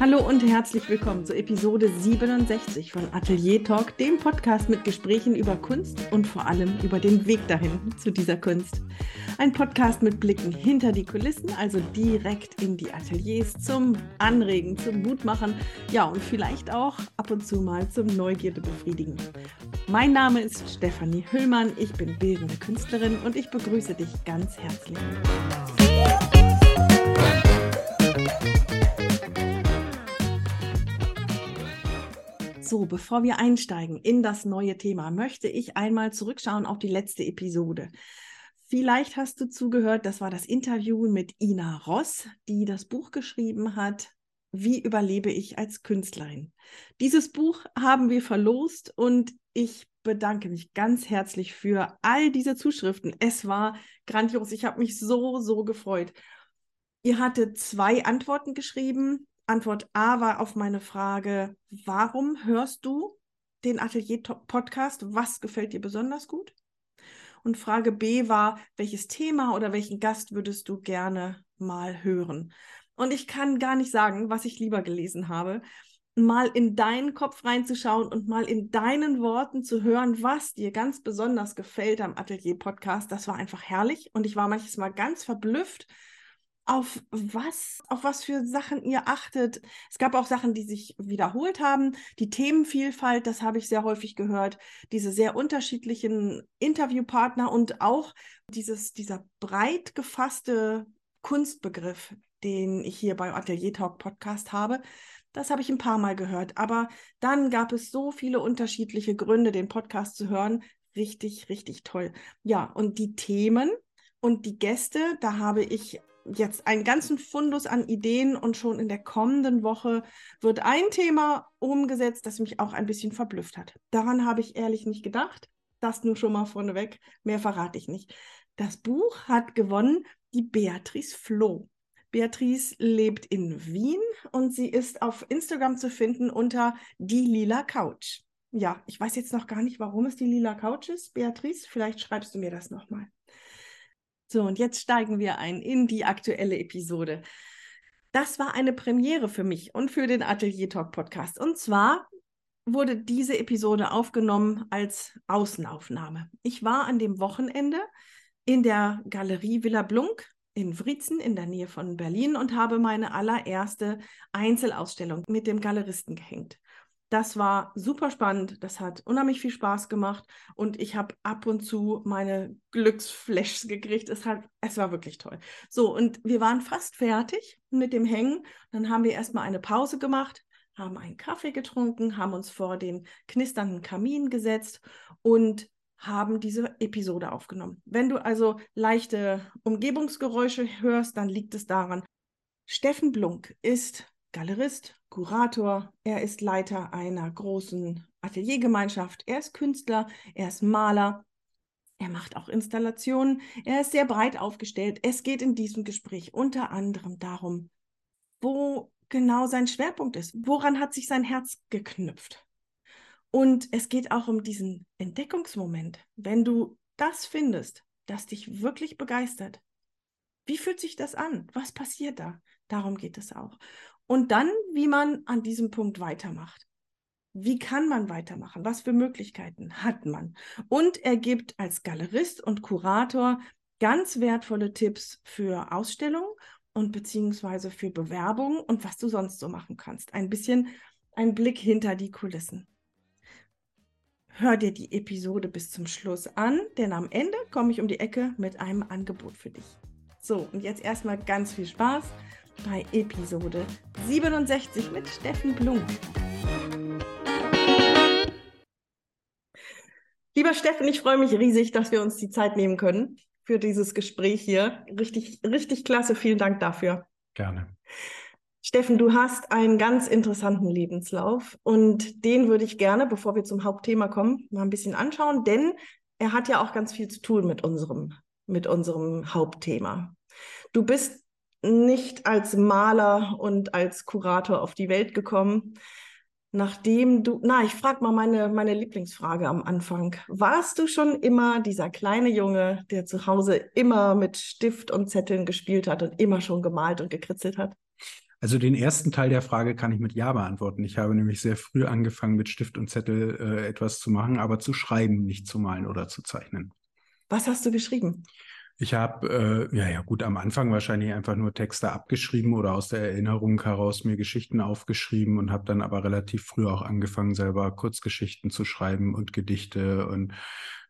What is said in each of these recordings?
Hallo und herzlich willkommen zur Episode 67 von Atelier Talk, dem Podcast mit Gesprächen über Kunst und vor allem über den Weg dahin zu dieser Kunst. Ein Podcast mit Blicken hinter die Kulissen, also direkt in die Ateliers zum Anregen, zum Mutmachen, ja und vielleicht auch ab und zu mal zum Neugierde befriedigen. Mein Name ist Stefanie Hüllmann, ich bin bildende Künstlerin und ich begrüße dich ganz herzlich. So, bevor wir einsteigen in das neue Thema, möchte ich einmal zurückschauen auf die letzte Episode. Vielleicht hast du zugehört, das war das Interview mit Ina Ross, die das Buch geschrieben hat, Wie überlebe ich als Künstlerin? Dieses Buch haben wir verlost und ich bedanke mich ganz herzlich für all diese Zuschriften. Es war grandios. Ich habe mich so, so gefreut. Ihr hattet zwei Antworten geschrieben. Antwort A war auf meine Frage, warum hörst du den Atelier-Podcast? Was gefällt dir besonders gut? Und Frage B war, welches Thema oder welchen Gast würdest du gerne mal hören? Und ich kann gar nicht sagen, was ich lieber gelesen habe. Mal in deinen Kopf reinzuschauen und mal in deinen Worten zu hören, was dir ganz besonders gefällt am Atelier-Podcast. Das war einfach herrlich. Und ich war manches Mal ganz verblüfft, auf was, auf was für Sachen ihr achtet. Es gab auch Sachen, die sich wiederholt haben. Die Themenvielfalt, das habe ich sehr häufig gehört. Diese sehr unterschiedlichen Interviewpartner und auch dieses, dieser breit gefasste Kunstbegriff, den ich hier bei Atelier Talk Podcast habe. Das habe ich ein paar Mal gehört. Aber dann gab es so viele unterschiedliche Gründe, den Podcast zu hören. Richtig, richtig toll. Ja, und die Themen und die Gäste, da habe ich jetzt einen ganzen Fundus an Ideen und schon in der kommenden Woche wird ein Thema umgesetzt, das mich auch ein bisschen verblüfft hat. Daran habe ich ehrlich nicht gedacht. Das nur schon mal vorneweg. Mehr verrate ich nicht. Das Buch hat gewonnen die Beatrice Floh. Beatrice lebt in Wien und sie ist auf Instagram zu finden unter die lila Couch. Ja, ich weiß jetzt noch gar nicht, warum es die lila Couch ist. Beatrice, vielleicht schreibst du mir das nochmal. So, und jetzt steigen wir ein in die aktuelle Episode. Das war eine Premiere für mich und für den Atelier Talk Podcast. Und zwar wurde diese Episode aufgenommen als Außenaufnahme. Ich war an dem Wochenende in der Galerie Villa Blunk in Wriezen in der Nähe von Berlin und habe meine allererste Einzelausstellung mit dem Galeristen gehängt. Das war super spannend. Das hat unheimlich viel Spaß gemacht und ich habe ab und zu meine Glücksflashs gekriegt. Es, hat, es war wirklich toll. So, und wir waren fast fertig mit dem Hängen. Dann haben wir erstmal eine Pause gemacht, haben einen Kaffee getrunken, haben uns vor den knisternden Kamin gesetzt und haben diese Episode aufgenommen. Wenn du also leichte Umgebungsgeräusche hörst, dann liegt es daran. Steffen Blunk ist Galerist, Kurator, er ist Leiter einer großen Ateliergemeinschaft, er ist Künstler, er ist Maler, er macht auch Installationen, er ist sehr breit aufgestellt. Es geht in diesem Gespräch unter anderem darum, wo genau sein Schwerpunkt ist, woran hat sich sein Herz geknüpft. Und es geht auch um diesen Entdeckungsmoment, wenn du das findest, das dich wirklich begeistert. Wie fühlt sich das an? Was passiert da? Darum geht es auch. Und dann, wie man an diesem Punkt weitermacht. Wie kann man weitermachen? Was für Möglichkeiten hat man? Und er gibt als Galerist und Kurator ganz wertvolle Tipps für Ausstellungen und beziehungsweise für Bewerbungen und was du sonst so machen kannst. Ein bisschen ein Blick hinter die Kulissen. Hör dir die Episode bis zum Schluss an, denn am Ende komme ich um die Ecke mit einem Angebot für dich. So, und jetzt erstmal ganz viel Spaß bei Episode 67 mit Steffen Blum. Lieber Steffen, ich freue mich riesig, dass wir uns die Zeit nehmen können für dieses Gespräch hier. Richtig, richtig klasse. Vielen Dank dafür. Gerne. Steffen, du hast einen ganz interessanten Lebenslauf und den würde ich gerne, bevor wir zum Hauptthema kommen, mal ein bisschen anschauen, denn er hat ja auch ganz viel zu tun mit unserem, mit unserem Hauptthema. Du bist nicht als Maler und als Kurator auf die Welt gekommen. Nachdem du, na, ich frage mal meine, meine Lieblingsfrage am Anfang. Warst du schon immer dieser kleine Junge, der zu Hause immer mit Stift und Zetteln gespielt hat und immer schon gemalt und gekritzelt hat? Also den ersten Teil der Frage kann ich mit Ja beantworten. Ich habe nämlich sehr früh angefangen, mit Stift und Zettel äh, etwas zu machen, aber zu schreiben, nicht zu malen oder zu zeichnen. Was hast du geschrieben? Ich habe, äh, ja, ja, gut, am Anfang wahrscheinlich einfach nur Texte abgeschrieben oder aus der Erinnerung heraus mir Geschichten aufgeschrieben und habe dann aber relativ früh auch angefangen, selber Kurzgeschichten zu schreiben und Gedichte und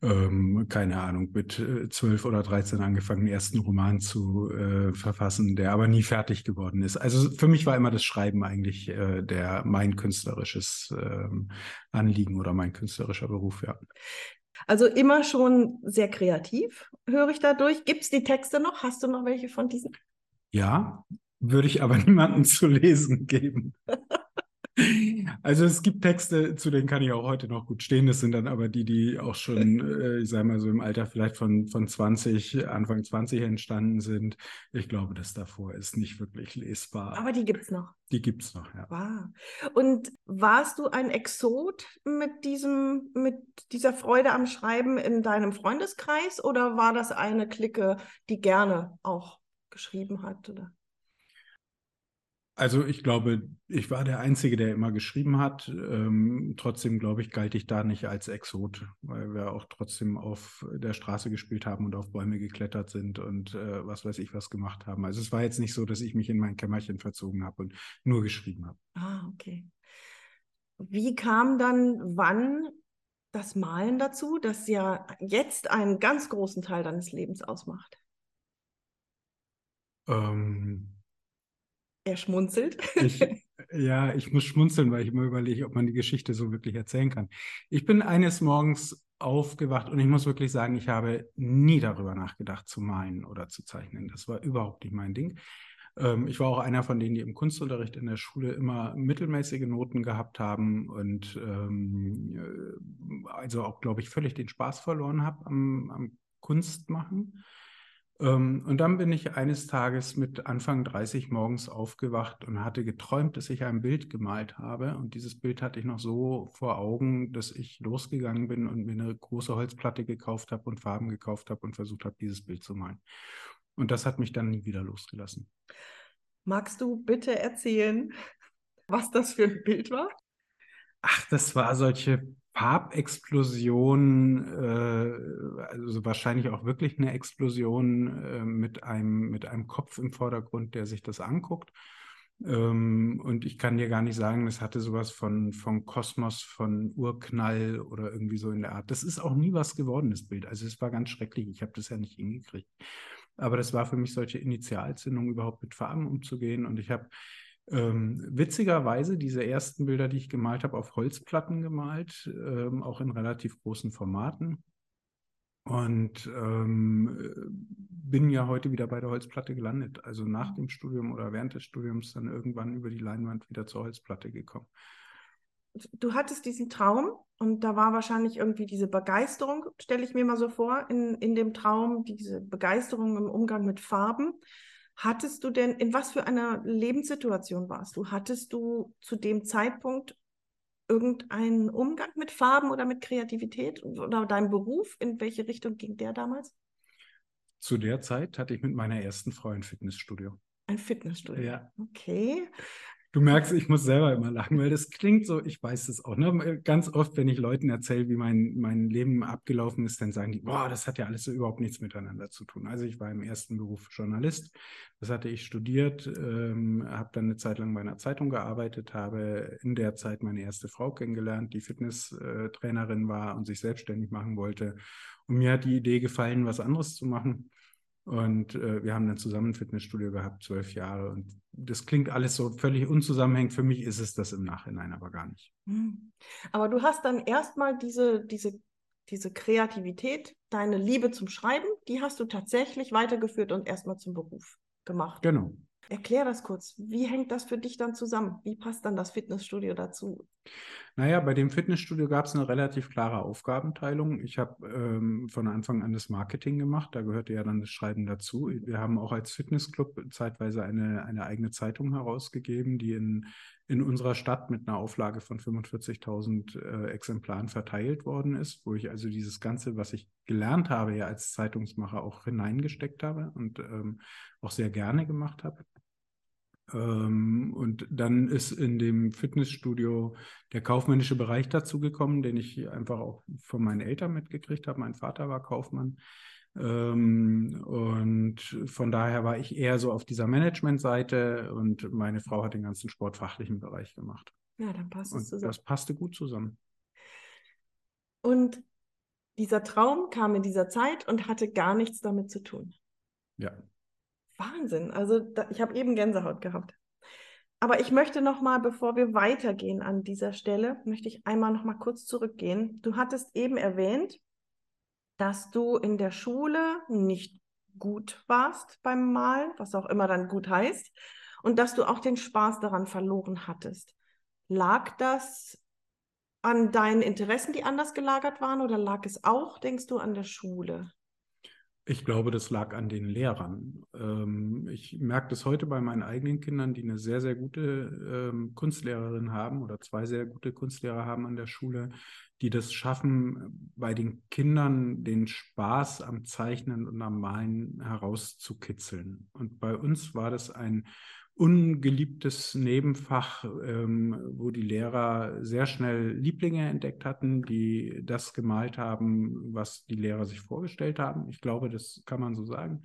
ähm, keine Ahnung, mit äh, zwölf oder dreizehn angefangen, den ersten Roman zu äh, verfassen, der aber nie fertig geworden ist. Also für mich war immer das Schreiben eigentlich äh, der mein künstlerisches ähm, Anliegen oder mein künstlerischer Beruf, ja. Also immer schon sehr kreativ, höre ich dadurch. Gibt es die Texte noch? Hast du noch welche von diesen? Ja, würde ich aber niemandem zu lesen geben. Also es gibt Texte, zu denen kann ich auch heute noch gut stehen. Das sind dann aber die, die auch schon, äh, ich sage mal so im Alter vielleicht von, von 20, Anfang 20 entstanden sind. Ich glaube, das davor ist nicht wirklich lesbar. Aber die gibt es noch. Die gibt es noch, ja. Wow. Und warst du ein Exot mit diesem, mit dieser Freude am Schreiben in deinem Freundeskreis oder war das eine Clique, die gerne auch geschrieben hat? Oder? Also ich glaube, ich war der Einzige, der immer geschrieben hat. Ähm, trotzdem, glaube ich, galt ich da nicht als Exot, weil wir auch trotzdem auf der Straße gespielt haben und auf Bäume geklettert sind und äh, was weiß ich was gemacht haben. Also es war jetzt nicht so, dass ich mich in mein Kämmerchen verzogen habe und nur geschrieben habe. Ah, okay. Wie kam dann wann das Malen dazu, das ja jetzt einen ganz großen Teil deines Lebens ausmacht? Ähm, er schmunzelt. Ich, ja, ich muss schmunzeln, weil ich immer überlege, ob man die Geschichte so wirklich erzählen kann. Ich bin eines Morgens aufgewacht und ich muss wirklich sagen, ich habe nie darüber nachgedacht, zu malen oder zu zeichnen. Das war überhaupt nicht mein Ding. Ähm, ich war auch einer von denen, die im Kunstunterricht in der Schule immer mittelmäßige Noten gehabt haben und ähm, äh, also auch, glaube ich, völlig den Spaß verloren habe am, am Kunstmachen. Ähm, und dann bin ich eines Tages mit Anfang 30 morgens aufgewacht und hatte geträumt, dass ich ein Bild gemalt habe. Und dieses Bild hatte ich noch so vor Augen, dass ich losgegangen bin und mir eine große Holzplatte gekauft habe und Farben gekauft habe und versucht habe, dieses Bild zu malen. Und das hat mich dann nie wieder losgelassen. Magst du bitte erzählen, was das für ein Bild war? Ach, das war solche Farbexplosion, äh, also wahrscheinlich auch wirklich eine Explosion äh, mit, einem, mit einem Kopf im Vordergrund, der sich das anguckt. Ähm, und ich kann dir gar nicht sagen, das hatte sowas von, von Kosmos, von Urknall oder irgendwie so in der Art. Das ist auch nie was geworden, das Bild. Also es war ganz schrecklich. Ich habe das ja nicht hingekriegt. Aber das war für mich solche Initialzündung, überhaupt mit Farben umzugehen. Und ich habe ähm, witzigerweise diese ersten Bilder, die ich gemalt habe, auf Holzplatten gemalt, ähm, auch in relativ großen Formaten. Und ähm, bin ja heute wieder bei der Holzplatte gelandet. Also nach dem Studium oder während des Studiums dann irgendwann über die Leinwand wieder zur Holzplatte gekommen. Du hattest diesen Traum und da war wahrscheinlich irgendwie diese Begeisterung, stelle ich mir mal so vor, in, in dem Traum, diese Begeisterung im Umgang mit Farben. Hattest du denn, in was für einer Lebenssituation warst du? Hattest du zu dem Zeitpunkt irgendeinen Umgang mit Farben oder mit Kreativität oder deinem Beruf? In welche Richtung ging der damals? Zu der Zeit hatte ich mit meiner ersten Frau ein Fitnessstudio. Ein Fitnessstudio. Ja. Okay. Du merkst, ich muss selber immer lachen, weil das klingt so, ich weiß es auch. Ne? Ganz oft, wenn ich Leuten erzähle, wie mein, mein Leben abgelaufen ist, dann sagen die, boah, das hat ja alles so überhaupt nichts miteinander zu tun. Also ich war im ersten Beruf Journalist, das hatte ich studiert, ähm, habe dann eine Zeit lang bei einer Zeitung gearbeitet, habe in der Zeit meine erste Frau kennengelernt, die Fitnesstrainerin war und sich selbstständig machen wollte. Und mir hat die Idee gefallen, was anderes zu machen. Und äh, wir haben dann zusammen ein Fitnessstudio gehabt, zwölf Jahre. Und das klingt alles so völlig unzusammenhängend. Für mich ist es das im Nachhinein aber gar nicht. Hm. Aber du hast dann erstmal diese, diese, diese Kreativität, deine Liebe zum Schreiben, die hast du tatsächlich weitergeführt und erstmal zum Beruf gemacht. Genau. Erklär das kurz. Wie hängt das für dich dann zusammen? Wie passt dann das Fitnessstudio dazu? Naja, bei dem Fitnessstudio gab es eine relativ klare Aufgabenteilung. Ich habe ähm, von Anfang an das Marketing gemacht, da gehörte ja dann das Schreiben dazu. Wir haben auch als Fitnessclub zeitweise eine, eine eigene Zeitung herausgegeben, die in, in unserer Stadt mit einer Auflage von 45.000 äh, Exemplaren verteilt worden ist, wo ich also dieses Ganze, was ich gelernt habe, ja als Zeitungsmacher auch hineingesteckt habe und ähm, auch sehr gerne gemacht habe. Ähm, und dann ist in dem Fitnessstudio der kaufmännische Bereich dazugekommen, den ich einfach auch von meinen Eltern mitgekriegt habe. Mein Vater war Kaufmann. Ähm, und von daher war ich eher so auf dieser Managementseite und meine Frau hat den ganzen sportfachlichen Bereich gemacht. Ja, dann passt es zusammen. Das passte gut zusammen. Und dieser Traum kam in dieser Zeit und hatte gar nichts damit zu tun. Ja. Wahnsinn. Also da, ich habe eben Gänsehaut gehabt. Aber ich möchte noch mal, bevor wir weitergehen an dieser Stelle, möchte ich einmal noch mal kurz zurückgehen. Du hattest eben erwähnt, dass du in der Schule nicht gut warst beim Malen, was auch immer dann gut heißt, und dass du auch den Spaß daran verloren hattest. Lag das an deinen Interessen, die anders gelagert waren, oder lag es auch, denkst du, an der Schule? Ich glaube, das lag an den Lehrern. Ähm, ich merke das heute bei meinen eigenen Kindern, die eine sehr, sehr gute ähm, Kunstlehrerin haben oder zwei sehr gute Kunstlehrer haben an der Schule, die das schaffen, bei den Kindern den Spaß am Zeichnen und am Malen herauszukitzeln. Und bei uns war das ein ungeliebtes Nebenfach, ähm, wo die Lehrer sehr schnell Lieblinge entdeckt hatten, die das gemalt haben, was die Lehrer sich vorgestellt haben. Ich glaube, das kann man so sagen.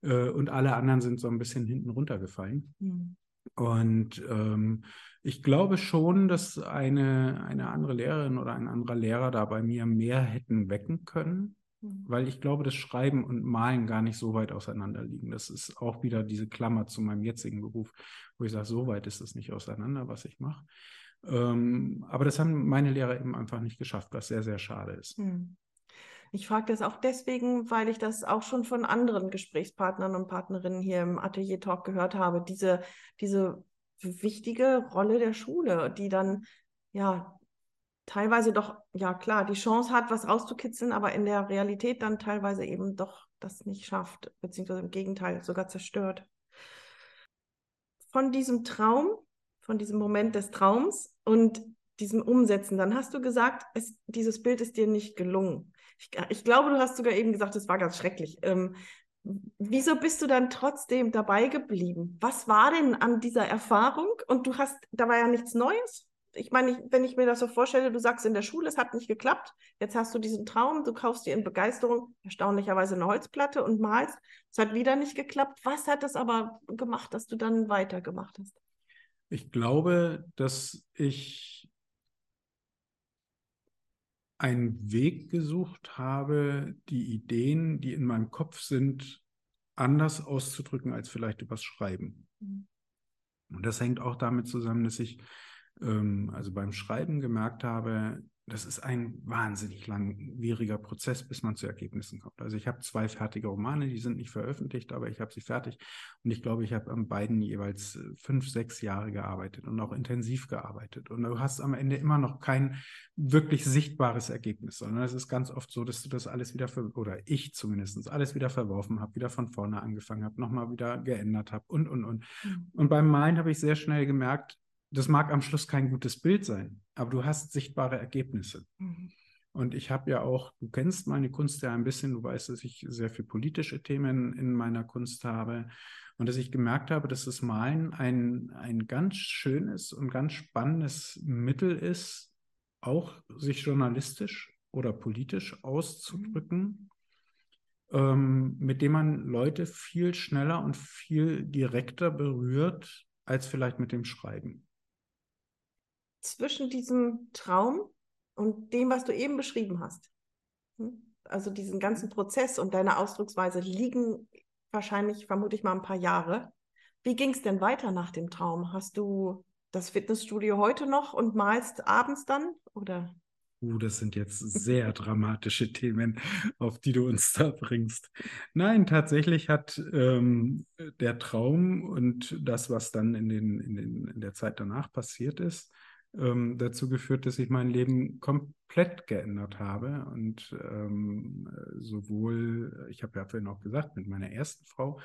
Äh, und alle anderen sind so ein bisschen hinten runtergefallen. Mhm. Und ähm, ich glaube schon, dass eine, eine andere Lehrerin oder ein anderer Lehrer da bei mir mehr hätten wecken können, mhm. weil ich glaube, dass Schreiben und Malen gar nicht so weit auseinander liegen. Das ist auch wieder diese Klammer zu meinem jetzigen Beruf, wo ich sage, so weit ist es nicht auseinander, was ich mache. Ähm, aber das haben meine Lehrer eben einfach nicht geschafft, was sehr, sehr schade ist. Mhm. Ich frage das auch deswegen, weil ich das auch schon von anderen Gesprächspartnern und Partnerinnen hier im Atelier Talk gehört habe. Diese, diese wichtige Rolle der Schule, die dann ja teilweise doch, ja klar, die Chance hat, was rauszukitzeln, aber in der Realität dann teilweise eben doch das nicht schafft, beziehungsweise im Gegenteil sogar zerstört. Von diesem Traum, von diesem Moment des Traums und diesem Umsetzen, dann hast du gesagt, es, dieses Bild ist dir nicht gelungen. Ich, ich, glaube, du hast sogar eben gesagt, es war ganz schrecklich. Ähm, wieso bist du dann trotzdem dabei geblieben? Was war denn an dieser Erfahrung? Und du hast, da war ja nichts Neues. Ich meine, wenn ich mir das so vorstelle, du sagst in der Schule, es hat nicht geklappt. Jetzt hast du diesen Traum, du kaufst dir in Begeisterung erstaunlicherweise eine Holzplatte und malst. Es hat wieder nicht geklappt. Was hat das aber gemacht, dass du dann weitergemacht hast? Ich glaube, dass ich einen Weg gesucht habe, die Ideen, die in meinem Kopf sind, anders auszudrücken als vielleicht übers Schreiben. Mhm. Und das hängt auch damit zusammen, dass ich ähm, also beim Schreiben gemerkt habe, das ist ein wahnsinnig langwieriger Prozess, bis man zu Ergebnissen kommt. Also ich habe zwei fertige Romane, die sind nicht veröffentlicht, aber ich habe sie fertig. Und ich glaube, ich habe an beiden jeweils äh, fünf, sechs Jahre gearbeitet und auch intensiv gearbeitet. Und du hast am Ende immer noch kein wirklich sichtbares Ergebnis, sondern es ist ganz oft so, dass du das alles wieder, ver oder ich zumindest, alles wieder verworfen habe, wieder von vorne angefangen habe, nochmal wieder geändert habe und, und, und. Mhm. Und beim Malen habe ich sehr schnell gemerkt, das mag am Schluss kein gutes Bild sein, aber du hast sichtbare Ergebnisse. Mhm. Und ich habe ja auch, du kennst meine Kunst ja ein bisschen, du weißt, dass ich sehr viel politische Themen in meiner Kunst habe und dass ich gemerkt habe, dass das Malen ein, ein ganz schönes und ganz spannendes Mittel ist, auch sich journalistisch oder politisch auszudrücken, mhm. ähm, mit dem man Leute viel schneller und viel direkter berührt als vielleicht mit dem Schreiben zwischen diesem Traum und dem, was du eben beschrieben hast. Hm? Also diesen ganzen Prozess und deine Ausdrucksweise liegen wahrscheinlich, vermute ich mal, ein paar Jahre. Wie ging es denn weiter nach dem Traum? Hast du das Fitnessstudio heute noch und malst abends dann? Oder? Uh, das sind jetzt sehr dramatische Themen, auf die du uns da bringst. Nein, tatsächlich hat ähm, der Traum und das, was dann in, den, in, den, in der Zeit danach passiert ist, ähm, dazu geführt, dass ich mein Leben komplett geändert habe. Und ähm, sowohl, ich habe ja vorhin auch gesagt, mit meiner ersten Frau,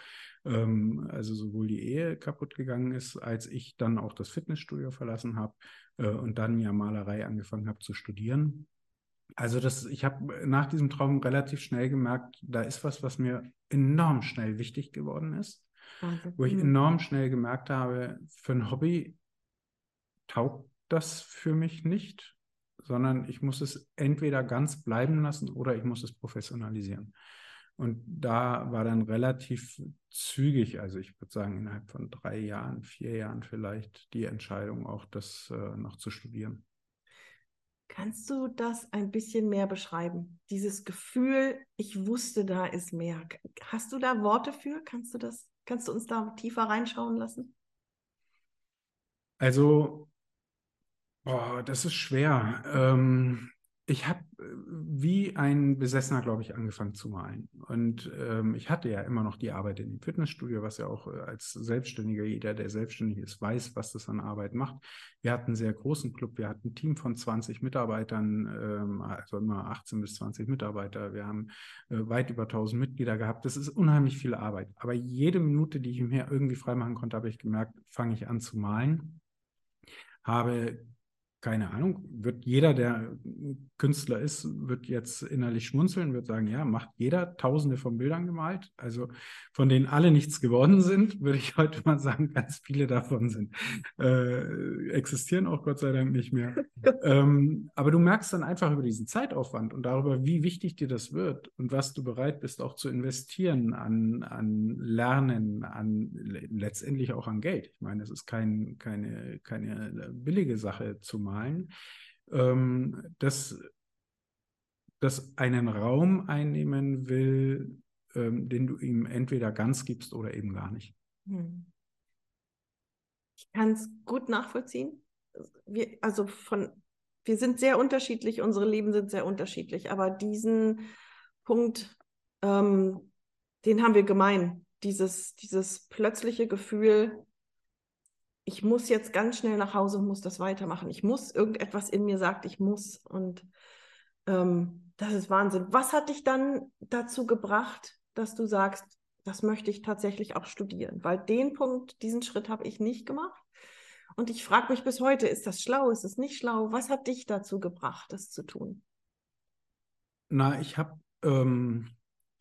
ähm, also sowohl die Ehe kaputt gegangen ist, als ich dann auch das Fitnessstudio verlassen habe äh, und dann ja Malerei angefangen habe zu studieren. Also das, ich habe nach diesem Traum relativ schnell gemerkt, da ist was, was mir enorm schnell wichtig geworden ist. Wahnsinn. wo ich Mhm. enorm schnell gemerkt habe, für ein Hobby taugt das für mich nicht, sondern ich muss es entweder ganz bleiben lassen oder ich muss es professionalisieren. Und da war dann relativ zügig, also ich würde sagen innerhalb von drei Jahren, vier Jahren vielleicht, die Entscheidung auch, das äh, noch zu studieren. Kannst du das ein bisschen mehr beschreiben? Dieses Gefühl, ich wusste, da ist mehr. Hast du da Worte für? Kannst du das, kannst du uns da tiefer reinschauen lassen? Also, boah, das ist schwer. Ähm, ich habe wie ein Besessener, glaube ich, angefangen zu malen. Und ähm, ich hatte ja immer noch die Arbeit in dem Fitnessstudio, was ja auch äh, als Selbstständiger, jeder, der selbstständig ist, weiß, was das an Arbeit macht. Wir hatten einen sehr großen Club, wir hatten ein Team von 20 Mitarbeitern, ähm, also immer 18 bis 20 Mitarbeiter. Wir haben äh, weit über 1000 Mitglieder gehabt. Das ist unheimlich viel Arbeit. Aber jede Minute, die ich mir irgendwie freimachen konnte, habe ich gemerkt, fange ich an zu malen habe keine Ahnung, wird jeder, der Künstler ist, wird jetzt innerlich schmunzeln, wird sagen, ja, macht jeder tausende von Bildern gemalt, also von denen alle nichts geworden sind, würde ich heute mal sagen, ganz viele davon sind, äh, existieren auch Gott sei Dank nicht mehr. ähm, aber du merkst dann einfach über diesen Zeitaufwand und darüber, wie wichtig dir das wird und was du bereit bist auch zu investieren an, an Lernen, an letztendlich auch an Geld. Ich meine, es ist kein, keine, keine billige Sache zu malen ähm, dass das einen Raum einnehmen will, ähm, den du ihm entweder ganz gibst oder eben gar nicht. Hm. Ich kann es gut nachvollziehen. Wir, also von, wir sind sehr unterschiedlich, unsere Leben sind sehr unterschiedlich, aber diesen Punkt, ähm, den haben wir gemein. Dieses, dieses plötzliche Gefühl, ich muss jetzt ganz schnell nach Hause und muss das weitermachen. Ich muss, irgendetwas in mir sagt, ich muss. Und ähm, das ist Wahnsinn. Was hat dich dann dazu gebracht, dass du sagst, das möchte ich tatsächlich auch studieren? Weil den Punkt, diesen Schritt habe ich nicht gemacht. Und ich frage mich bis heute, ist das schlau, ist es nicht schlau? Was hat dich dazu gebracht, das zu tun? Na, ich habe ähm,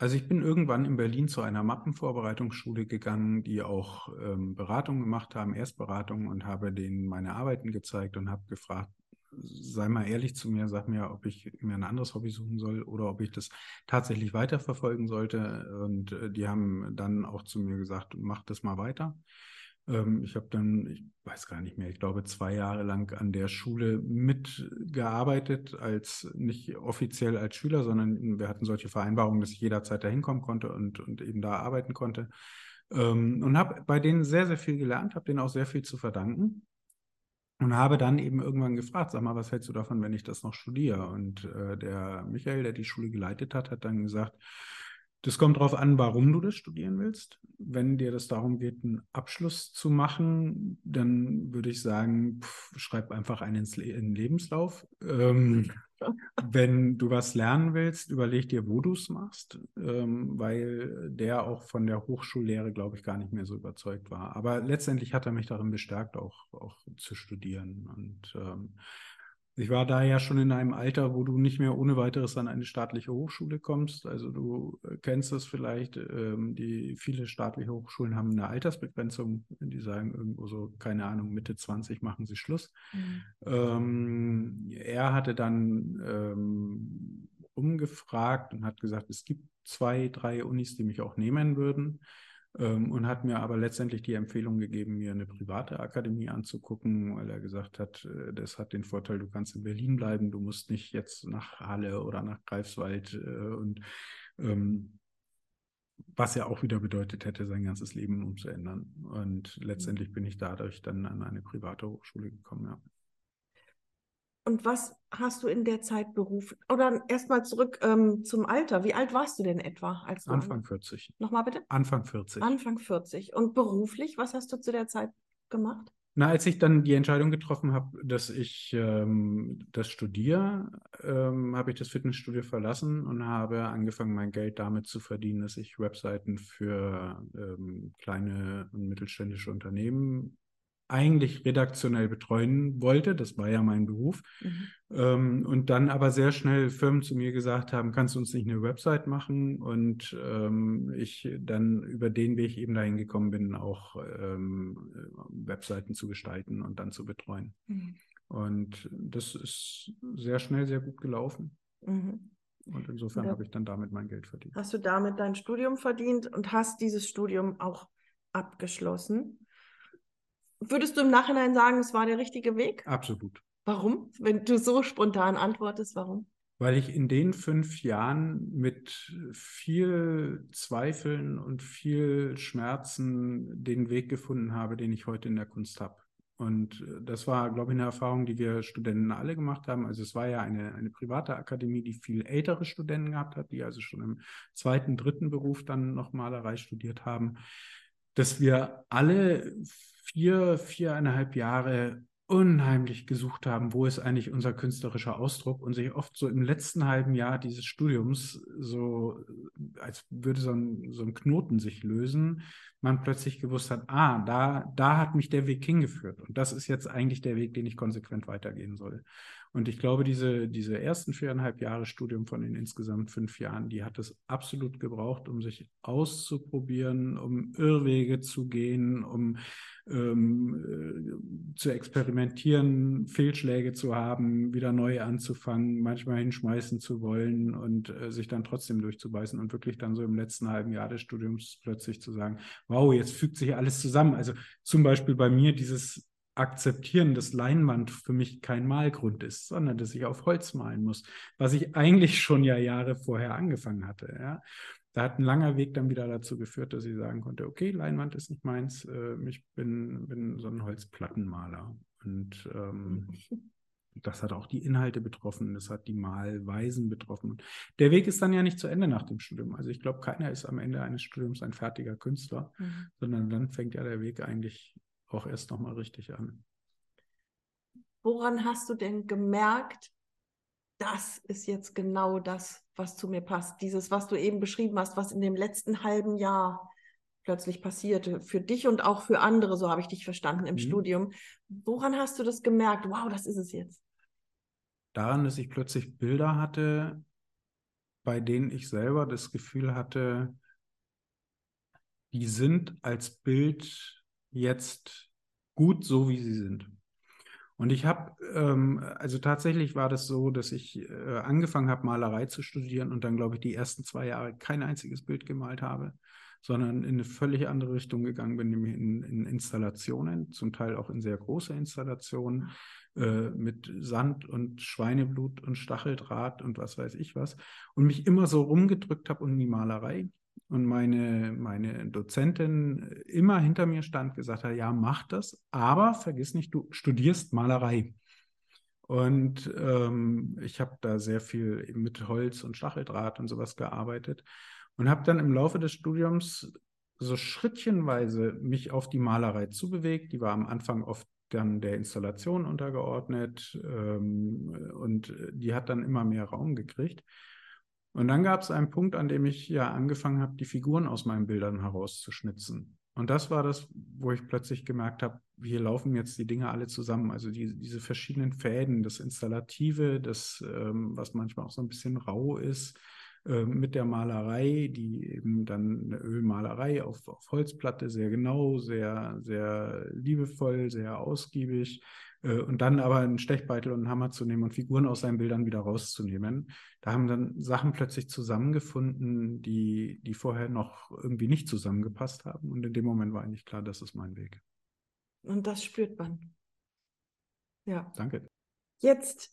also ich bin irgendwann in Berlin zu einer Mappenvorbereitungsschule gegangen, die auch ähm, Beratungen gemacht haben, Erstberatungen und habe denen meine Arbeiten gezeigt und habe gefragt, sei mal ehrlich zu mir, sag mir, ob ich mir ein anderes Hobby suchen soll oder ob ich das tatsächlich weiterverfolgen sollte. Und äh, die haben dann auch zu mir gesagt, mach das mal weiter. Ähm, ich habe dann, ich weiß gar nicht mehr, ich glaube zwei Jahre lang an der Schule mitgearbeitet, als nicht offiziell als Schüler, sondern wir hatten solche Vereinbarungen, dass ich jederzeit da hinkommen konnte und, und eben da arbeiten konnte. Ähm, und habe bei denen sehr, sehr viel gelernt, habe denen auch sehr viel zu verdanken. Und habe dann eben irgendwann gefragt, sag mal, was hältst du davon, wenn ich das noch studiere? Und äh, der Michael, der die Schule geleitet hat, hat dann gesagt, das kommt darauf an, warum du das studieren willst. Wenn dir das darum geht, einen Abschluss zu machen, dann würde ich sagen, pff, schreib einfach einen ins Le in den Lebenslauf. Ähm, wenn du was lernen willst, überleg dir, wo du es machst, ähm, weil der auch von der Hochschullehre, glaube ich, gar nicht mehr so überzeugt war. Aber letztendlich hat er mich darin bestärkt, auch, auch zu studieren. Und ähm, ich war da ja schon in einem Alter, wo du nicht mehr ohne weiteres an eine staatliche Hochschule kommst. Also du äh, kennst es vielleicht, ähm, die viele staatliche Hochschulen haben eine Altersbegrenzung. Die sagen irgendwo so, keine Ahnung, Mitte 20 machen sie Schluss. Mhm. Ähm, er hatte dann ähm, umgefragt und hat gesagt, es gibt zwei, drei Unis, die mich auch nehmen würden ähm, und hat mir aber letztendlich die Empfehlung gegeben, mir eine private Akademie anzugucken, weil er gesagt hat, äh, das hat den Vorteil, du kannst in Berlin bleiben, du musst nicht jetzt nach Halle oder nach Greifswald äh, und ähm, was ja auch wieder bedeutet hätte, sein ganzes Leben umzuändern. Und letztendlich bin ich dadurch dann an eine private Hochschule gekommen, ja. Und was hast du in der Zeit berufen? Oder erstmal zurück ähm, zum Alter. Wie alt warst du denn etwa? Als Anfang 40. Nochmal bitte? Anfang 40. Anfang 40. Und beruflich, was hast du zu der Zeit gemacht? Na, als ich dann die Entscheidung getroffen habe, dass ich ähm, das studiere, ähm, habe ich das Fitnessstudio verlassen und habe angefangen, mein Geld damit zu verdienen, dass ich Webseiten für ähm, kleine und mittelständische Unternehmen eigentlich redaktionell betreuen wollte. Das war ja mein Beruf. Mhm. Ähm, und dann aber sehr schnell Firmen zu mir gesagt haben, kannst du uns nicht eine Website machen? Und ähm, ich dann über den Weg eben dahin gekommen bin, auch ähm, Webseiten zu gestalten und dann zu betreuen. Mhm. Und das ist sehr schnell, sehr gut gelaufen. Mhm. Und insofern ja. habe ich dann damit mein Geld verdient. Hast du damit dein Studium verdient und hast dieses Studium auch abgeschlossen? Würdest du im Nachhinein sagen, es war der richtige Weg? Absolut. Warum? Wenn du so spontan antwortest, warum? Weil ich in den fünf Jahren mit viel Zweifeln und viel Schmerzen den Weg gefunden habe, den ich heute in der Kunst habe. Und das war, glaube ich, eine Erfahrung, die wir Studenten alle gemacht haben. Also es war ja eine, eine private Akademie, die viel ältere Studenten gehabt hat, die also schon im zweiten, dritten Beruf dann noch Malerei studiert haben, dass wir alle vier, viereinhalb Jahre unheimlich gesucht haben, wo ist eigentlich unser künstlerischer Ausdruck und sich oft so im letzten halben Jahr dieses Studiums so, als würde so ein, so ein Knoten sich lösen, man plötzlich gewusst hat, ah, da, da hat mich der Weg hingeführt und das ist jetzt eigentlich der Weg, den ich konsequent weitergehen soll. Und ich glaube, diese, diese ersten viereinhalb Jahre Studium von den insgesamt fünf Jahren, die hat es absolut gebraucht, um sich auszuprobieren, um Irrwege zu gehen, um ähm, äh, zu experimentieren, Fehlschläge zu haben, wieder neu anzufangen, manchmal hinschmeißen zu wollen und äh, sich dann trotzdem durchzubeißen und wirklich dann so im letzten halben Jahr des Studiums plötzlich zu sagen, wow, jetzt fügt sich alles zusammen. Also zum Beispiel bei mir dieses akzeptieren, dass Leinwand für mich kein Malgrund ist, sondern dass ich auf Holz malen muss, was ich eigentlich schon ja Jahre vorher angefangen hatte. Ja. Da hat ein langer Weg dann wieder dazu geführt, dass ich sagen konnte, okay, Leinwand ist nicht meins, äh, ich bin, bin so ein Holzplattenmaler. Und ähm, das hat auch die Inhalte betroffen, das hat die Malweisen betroffen. Der Weg ist dann ja nicht zu Ende nach dem Studium. Also ich glaube, keiner ist am Ende eines Studiums ein fertiger Künstler, mhm. sondern dann fängt ja der Weg eigentlich auch erst nochmal richtig an. Woran hast du denn gemerkt, das ist jetzt genau das, was zu mir passt? Dieses, was du eben beschrieben hast, was in dem letzten halben Jahr plötzlich passierte, für dich und auch für andere, so habe ich dich verstanden im mhm. Studium. Woran hast du das gemerkt? Wow, das ist es jetzt. Daran, dass ich plötzlich Bilder hatte, bei denen ich selber das Gefühl hatte, die sind als Bild jetzt gut so, wie sie sind. Und ich habe, ähm, also tatsächlich war das so, dass ich äh, angefangen habe, Malerei zu studieren und dann, glaube ich, die ersten zwei Jahre kein einziges Bild gemalt habe, sondern in eine völlig andere Richtung gegangen bin, nämlich in, in Installationen, zum Teil auch in sehr große Installationen äh, mit Sand und Schweineblut und Stacheldraht und was weiß ich was und mich immer so rumgedrückt habe um die Malerei und meine, meine Dozentin immer hinter mir stand, gesagt hat, ja, mach das, aber vergiss nicht, du studierst Malerei. Und ähm, ich habe da sehr viel mit Holz und Stacheldraht und sowas gearbeitet und habe dann im Laufe des Studiums so schrittchenweise mich auf die Malerei zubewegt. Die war am Anfang oft dann der Installation untergeordnet ähm, und die hat dann immer mehr Raum gekriegt. Und dann gab es einen Punkt, an dem ich ja angefangen habe, die Figuren aus meinen Bildern herauszuschnitzen. Und das war das, wo ich plötzlich gemerkt habe, hier laufen jetzt die Dinge alle zusammen. Also die, diese verschiedenen Fäden, das Installative, das, ähm, was manchmal auch so ein bisschen rau ist, äh, mit der Malerei, die eben dann eine Ölmalerei auf, auf Holzplatte, sehr genau, sehr, sehr liebevoll, sehr ausgiebig, und dann aber einen Stechbeitel und einen Hammer zu nehmen und Figuren aus seinen Bildern wieder rauszunehmen. Da haben dann Sachen plötzlich zusammengefunden, die, die vorher noch irgendwie nicht zusammengepasst haben. Und in dem Moment war eigentlich klar, das ist mein Weg. Und das spürt man. Ja. Danke. Jetzt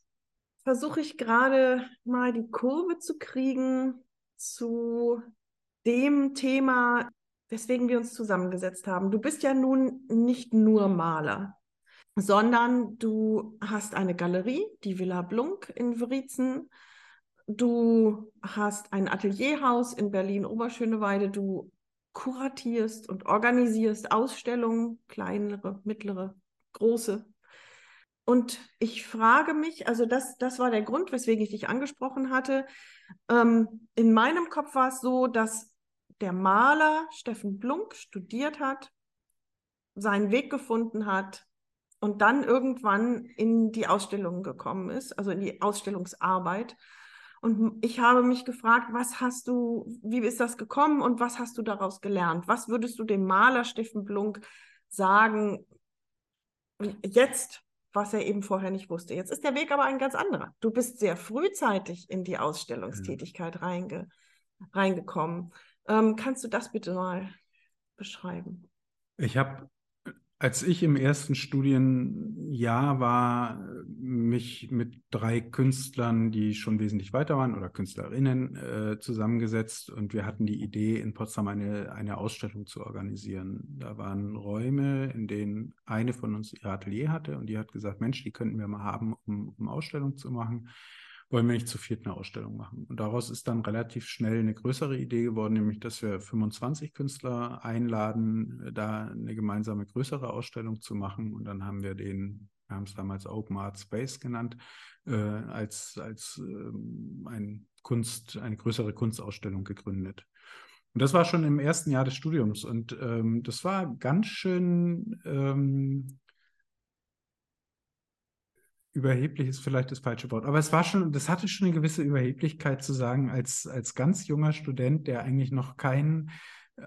versuche ich gerade mal die Kurve zu kriegen zu dem Thema, weswegen wir uns zusammengesetzt haben. Du bist ja nun nicht nur Maler sondern du hast eine Galerie, die Villa Blunk in Wriezen. Du hast ein Atelierhaus in Berlin-Oberschöneweide. Du kuratierst und organisierst Ausstellungen, kleinere, mittlere, große. Und ich frage mich, also das, das war der Grund, weswegen ich dich angesprochen hatte. Ähm, in meinem Kopf war es so, dass der Maler Steffen Blunk studiert hat seinen Weg gefunden hat und dann irgendwann in die Ausstellung gekommen ist, also in die Ausstellungsarbeit. Und ich habe mich gefragt, was hast du, wie ist das gekommen und was hast du daraus gelernt? Was würdest du dem Maler Steffen Blunk sagen, jetzt, was er eben vorher nicht wusste? Jetzt ist der Weg aber ein ganz anderer. Du bist sehr frühzeitig in die Ausstellungstätigkeit reinge, reingekommen. Ähm, kannst du das bitte mal beschreiben? Ich habe als ich im ersten Studienjahr war, mich mit drei Künstlern, die schon wesentlich weiter waren oder Künstlerinnen äh, zusammengesetzt und wir hatten die Idee, in Potsdam eine, eine Ausstellung zu organisieren. Da waren Räume, in denen eine von uns ihr Atelier hatte und die hat gesagt, Mensch, die könnten wir mal haben, um, um Ausstellung zu machen wollen wir nicht zu viert eine Ausstellung machen. Und daraus ist dann relativ schnell eine größere Idee geworden, nämlich, dass wir 25 Künstler einladen, da eine gemeinsame größere Ausstellung zu machen. Und dann haben wir den, wir haben es damals Open Art Space genannt, äh, als, als ähm, ein Kunst, eine größere Kunstausstellung gegründet. Und das war schon im ersten Jahr des Studiums. Und ähm, das war ganz schön ähm, überheblich ist vielleicht das falsche Wort, aber es war schon, das hatte schon eine gewisse Überheblichkeit zu sagen, als, als ganz junger Student, der eigentlich noch kein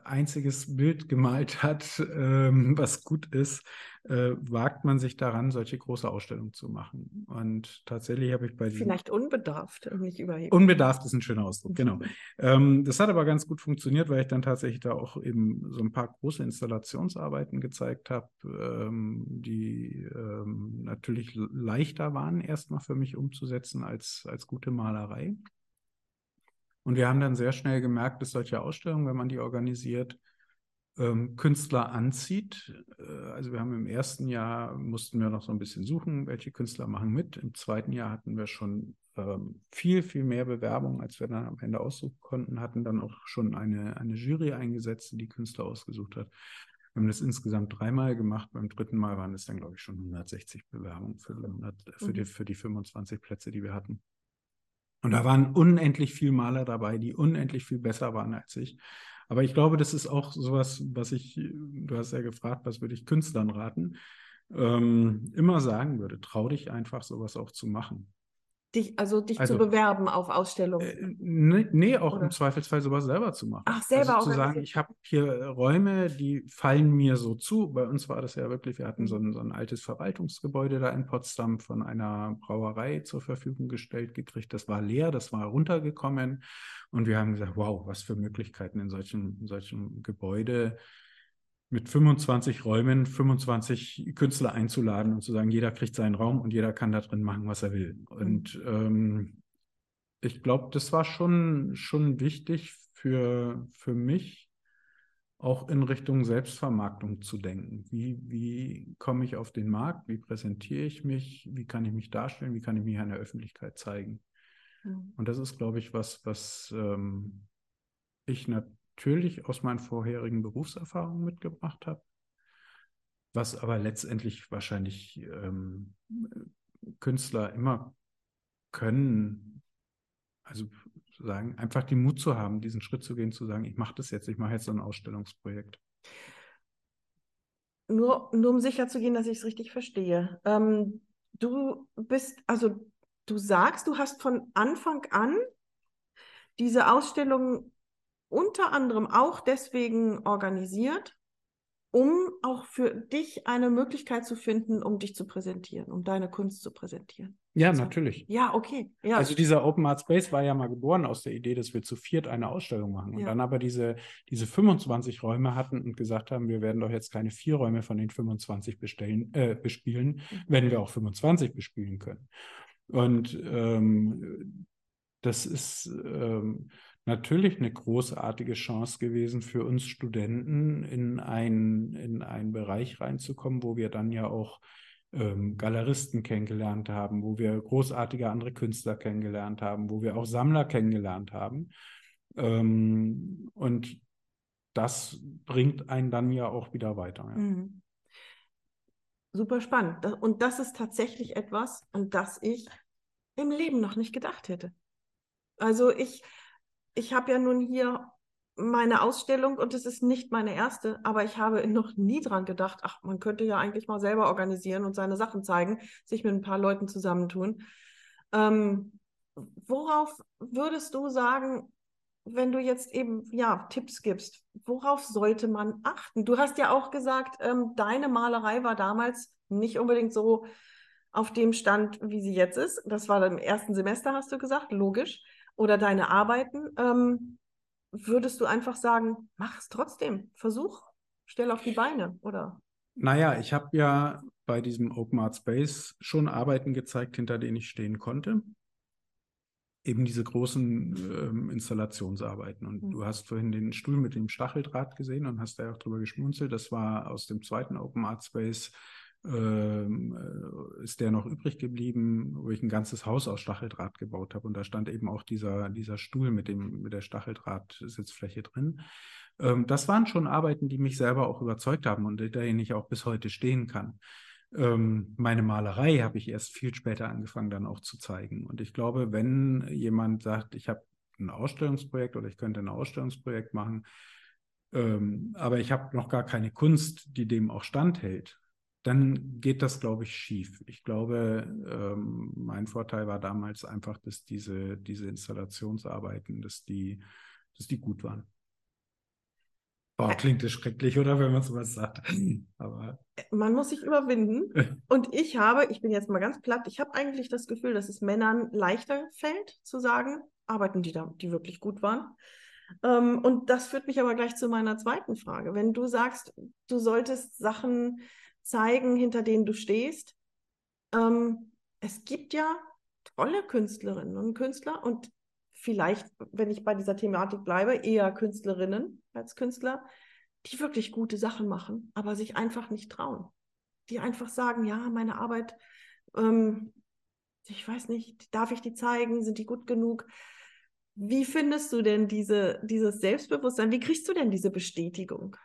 einziges Bild gemalt hat, ähm, was gut ist, äh, wagt man sich daran, solche große Ausstellungen zu machen. Und tatsächlich habe ich bei Vielleicht unbedarft, nicht überheblich. Unbedarft ist ein schöner Ausdruck, genau. ähm, das hat aber ganz gut funktioniert, weil ich dann tatsächlich da auch eben so ein paar große Installationsarbeiten gezeigt habe, ähm, die ähm, natürlich leichter waren, erstmal für mich umzusetzen als, als gute Malerei. Und wir haben dann sehr schnell gemerkt, dass solche Ausstellungen, wenn man die organisiert, ähm, Künstler anzieht. Äh, also wir haben im ersten Jahr mussten wir noch so ein bisschen suchen, welche Künstler machen mit. Im zweiten Jahr hatten wir schon ähm, viel, viel mehr Bewerbungen, als wir dann am Ende aussuchen konnten, hatten dann auch schon eine, eine Jury eingesetzt, die die Künstler ausgesucht hat. Wir haben das insgesamt dreimal gemacht. Beim dritten Mal waren es dann, glaube ich, schon 160 Bewerbungen für, 100, für, die, mhm. für die 25 Plätze, die wir hatten. Und da waren unendlich viele Maler dabei, die unendlich viel besser waren als ich. Aber ich glaube, das ist auch sowas, was ich, du hast ja gefragt, was würde ich Künstlern raten, ähm, immer sagen würde, trau dich einfach, sowas auch zu machen. Dich, also dich also, zu bewerben auf Ausstellungen? Äh, nee, nee, auch Oder? im Zweifelsfall sowas selber zu machen. Ach, selber also zu sagen, ich habe hier Räume, die fallen mir so zu. Bei uns war das ja wirklich, wir hatten so ein, so ein altes Verwaltungsgebäude da in Potsdam von einer Brauerei zur Verfügung gestellt gekriegt. Das war leer, das war runtergekommen. Und wir haben gesagt, wow, was für Möglichkeiten in solchen, in solchen Gebäude mit 25 Räumen 25 Künstler einzuladen und zu sagen, jeder kriegt seinen Raum und jeder kann da drin machen, was er will. Und ähm, ich glaube, das war schon, schon wichtig für, für mich, auch in Richtung Selbstvermarktung zu denken. Wie, wie komme ich auf den Markt? Wie präsentiere ich mich? Wie kann ich mich darstellen? Wie kann ich mich an der Öffentlichkeit zeigen? Mhm. Und das ist, glaube ich, was, was ähm, ich natürlich natürlich aus meinen vorherigen Berufserfahrungen mitgebracht habe, was aber letztendlich wahrscheinlich ähm, Künstler immer können, also sagen, einfach den Mut zu haben, diesen Schritt zu gehen, zu sagen, ich mache das jetzt, ich mache jetzt so ein Ausstellungsprojekt. Nur, nur um sicher zu gehen, dass ich es richtig verstehe. Ähm, du bist, also du sagst, du hast von Anfang an diese Ausstellung unter anderem auch deswegen organisiert, um auch für dich eine Möglichkeit zu finden, um dich zu präsentieren, um deine Kunst zu präsentieren. Ja, also, natürlich. Ja, okay. Ja. Also dieser Open Art Space war ja mal geboren aus der Idee, dass wir zu viert eine Ausstellung machen und ja. dann aber diese, diese 25 Räume hatten und gesagt haben, wir werden doch jetzt keine vier Räume von den 25 bestellen, äh, bespielen, mhm. wenn wir auch 25 bespielen können. Und ähm, das ist ähm, natürlich eine großartige Chance gewesen für uns Studenten, in, ein, in einen Bereich reinzukommen, wo wir dann ja auch ähm, Galeristen kennengelernt haben, wo wir großartige andere Künstler kennengelernt haben, wo wir auch Sammler kennengelernt haben. Ähm, und das bringt einen dann ja auch wieder weiter. Ja. Mhm. Super spannend. Und das ist tatsächlich etwas, an das ich im Leben noch nicht gedacht hätte. Also ich, ich habe ja nun hier meine Ausstellung und es ist nicht meine erste, aber ich habe noch nie dran gedacht, ach, man könnte ja eigentlich mal selber organisieren und seine Sachen zeigen, sich mit ein paar Leuten zusammentun. Ähm, worauf würdest du sagen, wenn du jetzt eben ja Tipps gibst, worauf sollte man achten? Du hast ja auch gesagt, ähm, deine Malerei war damals nicht unbedingt so auf dem Stand, wie sie jetzt ist. Das war im ersten Semester, hast du gesagt, logisch. Oder deine Arbeiten. Ähm, würdest du einfach sagen, mach es trotzdem, versuch, stell auf die Beine, oder? Naja, ich habe ja bei diesem Open Art Space schon Arbeiten gezeigt, hinter denen ich stehen konnte. Eben diese großen ähm, Installationsarbeiten. Und mhm. du hast vorhin den Stuhl mit dem Stacheldraht gesehen und hast da auch drüber geschmunzelt. Das war aus dem zweiten Open Art Space ist der noch übrig geblieben, wo ich ein ganzes Haus aus Stacheldraht gebaut habe. Und da stand eben auch dieser, dieser Stuhl mit, dem, mit der Stacheldraht-Sitzfläche drin. Ähm, das waren schon Arbeiten, die mich selber auch überzeugt haben und denen ich auch bis heute stehen kann. Ähm, meine Malerei habe ich erst viel später angefangen dann auch zu zeigen. Und ich glaube, wenn jemand sagt, ich habe ein Ausstellungsprojekt oder ich könnte ein Ausstellungsprojekt machen, ähm, aber ich habe noch gar keine Kunst, die dem auch standhält, dann geht das, glaube ich, schief. Ich glaube, ähm, mein Vorteil war damals einfach, dass diese, diese Installationsarbeiten, dass die, dass die gut waren. Boah, klingt das schrecklich, oder wenn man sowas sagt. Aber man muss sich überwinden. Und ich habe, ich bin jetzt mal ganz platt, ich habe eigentlich das Gefühl, dass es Männern leichter fällt, zu sagen, arbeiten die da, die wirklich gut waren. Ähm, und das führt mich aber gleich zu meiner zweiten Frage. Wenn du sagst, du solltest Sachen zeigen, hinter denen du stehst. Ähm, es gibt ja tolle Künstlerinnen und Künstler und vielleicht, wenn ich bei dieser Thematik bleibe, eher Künstlerinnen als Künstler, die wirklich gute Sachen machen, aber sich einfach nicht trauen. Die einfach sagen, ja, meine Arbeit, ähm, ich weiß nicht, darf ich die zeigen? Sind die gut genug? Wie findest du denn diese, dieses Selbstbewusstsein? Wie kriegst du denn diese Bestätigung?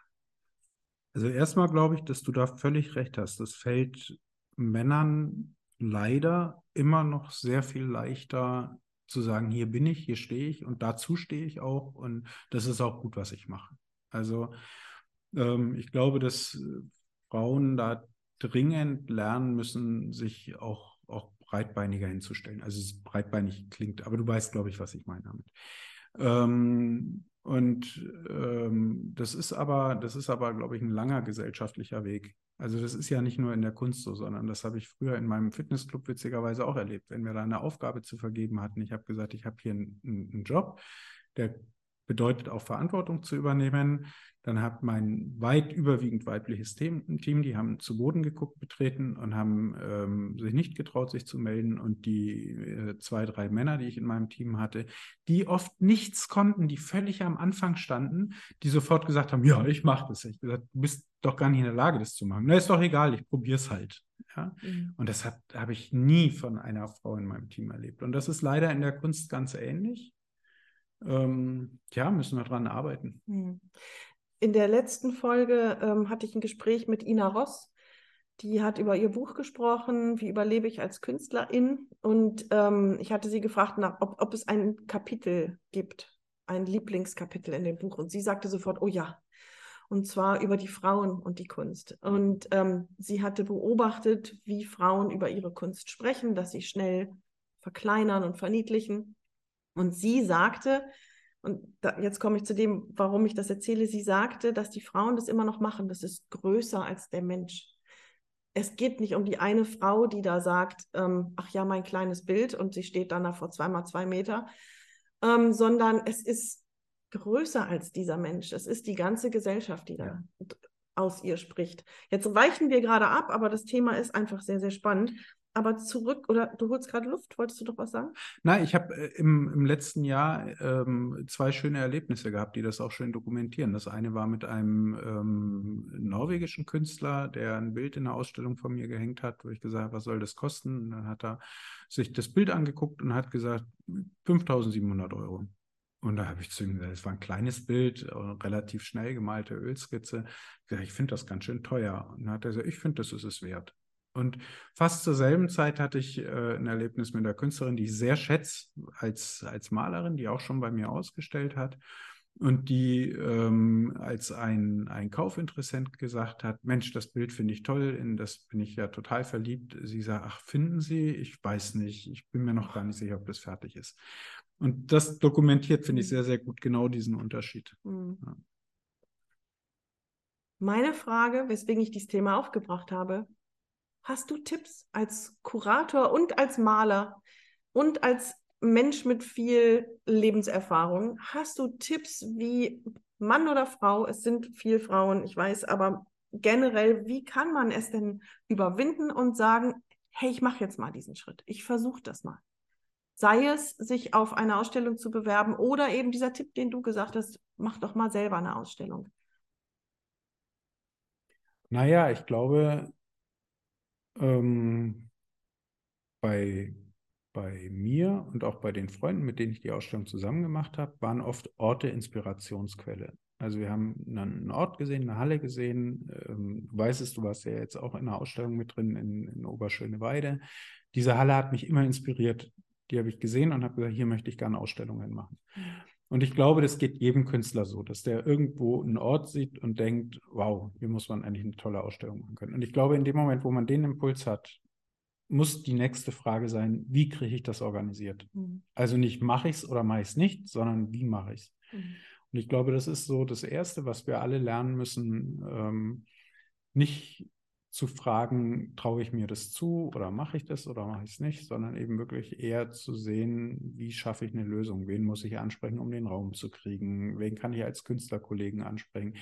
Also erstmal glaube ich, dass du da völlig recht hast. Das fällt Männern leider immer noch sehr viel leichter zu sagen, hier bin ich, hier stehe ich und dazu stehe ich auch und das ist auch gut, was ich mache. Also ähm, ich glaube, dass Frauen da dringend lernen müssen, sich auch, auch breitbeiniger hinzustellen. Also es breitbeinig klingt, aber du weißt, glaube ich, was ich meine damit. Ähm, und ähm, das ist aber, das ist aber, glaube ich, ein langer gesellschaftlicher Weg. Also das ist ja nicht nur in der Kunst so, sondern das habe ich früher in meinem Fitnessclub witzigerweise auch erlebt, wenn wir da eine Aufgabe zu vergeben hatten. Ich habe gesagt, ich habe hier einen, einen Job, der bedeutet auch Verantwortung zu übernehmen. Dann hat mein weit überwiegend weibliches Team, die haben zu Boden geguckt, betreten und haben ähm, sich nicht getraut, sich zu melden. Und die äh, zwei, drei Männer, die ich in meinem Team hatte, die oft nichts konnten, die völlig am Anfang standen, die sofort gesagt haben, ja, ich mache das. Ich gesagt, du bist doch gar nicht in der Lage, das zu machen. Na, ist doch egal, ich probiere es halt. Ja? Mhm. Und das habe ich nie von einer Frau in meinem Team erlebt. Und das ist leider in der Kunst ganz ähnlich ähm, ja, müssen wir dran arbeiten. Hm. In der letzten Folge ähm, hatte ich ein Gespräch mit Ina Ross. Die hat über ihr Buch gesprochen, wie überlebe ich als Künstlerin. Und ähm, ich hatte sie gefragt, nach, ob, ob es ein Kapitel gibt, ein Lieblingskapitel in dem Buch. Und sie sagte sofort, oh ja, und zwar über die Frauen und die Kunst. Und ähm, sie hatte beobachtet, wie Frauen über ihre Kunst sprechen, dass sie schnell verkleinern und verniedlichen. Und sie sagte, und da, jetzt komme ich zu dem, warum ich das erzähle, sie sagte, dass die Frauen das immer noch machen, das ist größer als der Mensch. Es geht nicht um die eine Frau, die da sagt, ähm, ach ja, mein kleines Bild und sie steht dann da vor zweimal zwei Meter, ähm, sondern es ist größer als dieser Mensch. Es ist die ganze Gesellschaft, die da aus ihr spricht. Jetzt weichen wir gerade ab, aber das Thema ist einfach sehr, sehr spannend. Aber zurück, oder du holst gerade Luft, wolltest du doch was sagen? Nein, ich habe äh, im, im letzten Jahr ähm, zwei schöne Erlebnisse gehabt, die das auch schön dokumentieren. Das eine war mit einem ähm, norwegischen Künstler, der ein Bild in der Ausstellung von mir gehängt hat, wo ich gesagt habe, was soll das kosten? Und dann hat er sich das Bild angeguckt und hat gesagt, 5700 Euro. Und da habe ich zu ihm gesagt, es war ein kleines Bild, äh, relativ schnell gemalte Ölskizze. Ich, ich finde das ganz schön teuer. Und dann hat er gesagt, ich finde, das ist es wert. Und fast zur selben Zeit hatte ich äh, ein Erlebnis mit einer Künstlerin, die ich sehr schätze als, als Malerin, die auch schon bei mir ausgestellt hat. und die ähm, als ein, ein Kaufinteressent gesagt hat, Mensch, das Bild finde ich toll, in das bin ich ja total verliebt. Sie sagt, ach, finden Sie? Ich weiß nicht, ich bin mir noch gar nicht sicher, ob das fertig ist. Und das dokumentiert, finde ich, mhm. sehr, sehr gut genau diesen Unterschied. Mhm. Ja. Meine Frage, weswegen ich dieses Thema aufgebracht habe, hast du Tipps als Kurator und als Maler und als Mensch mit viel Lebenserfahrung. Hast du Tipps, wie Mann oder Frau, es sind viel Frauen, ich weiß, aber generell, wie kann man es denn überwinden und sagen, hey, ich mache jetzt mal diesen Schritt, ich versuche das mal. Sei es, sich auf eine Ausstellung zu bewerben oder eben dieser Tipp, den du gesagt hast, mach doch mal selber eine Ausstellung. Naja, ich glaube, ähm, bei bei mir und auch bei den Freunden, mit denen ich die Ausstellung zusammen gemacht habe, waren oft Orte Inspirationsquelle. Also wir haben einen Ort gesehen, eine Halle gesehen. Ähm, du weißt es, du warst ja jetzt auch in einer Ausstellung mit drin in, in Oberschöneweide. Diese Halle hat mich immer inspiriert. Die habe ich gesehen und habe gesagt, hier möchte ich gerne Ausstellungen machen. Mhm. Und ich glaube, das geht jedem Künstler so, dass der irgendwo einen Ort sieht und denkt, wow, hier muss man eigentlich eine tolle Ausstellung machen können. Und ich glaube, in dem Moment, wo man den Impuls hat, muss die nächste Frage sein, wie kriege ich das organisiert? Mhm. Also nicht mache ich es oder mache ich es nicht, sondern wie mache ich es? Mhm. Und ich glaube, das ist so das Erste, was wir alle lernen müssen, ähm, nicht zu fragen, traue ich mir das zu oder mache ich das oder mache ich es nicht, sondern eben wirklich eher zu sehen, wie schaffe ich eine Lösung, wen muss ich ansprechen, um den Raum zu kriegen, wen kann ich als Künstlerkollegen ansprechen,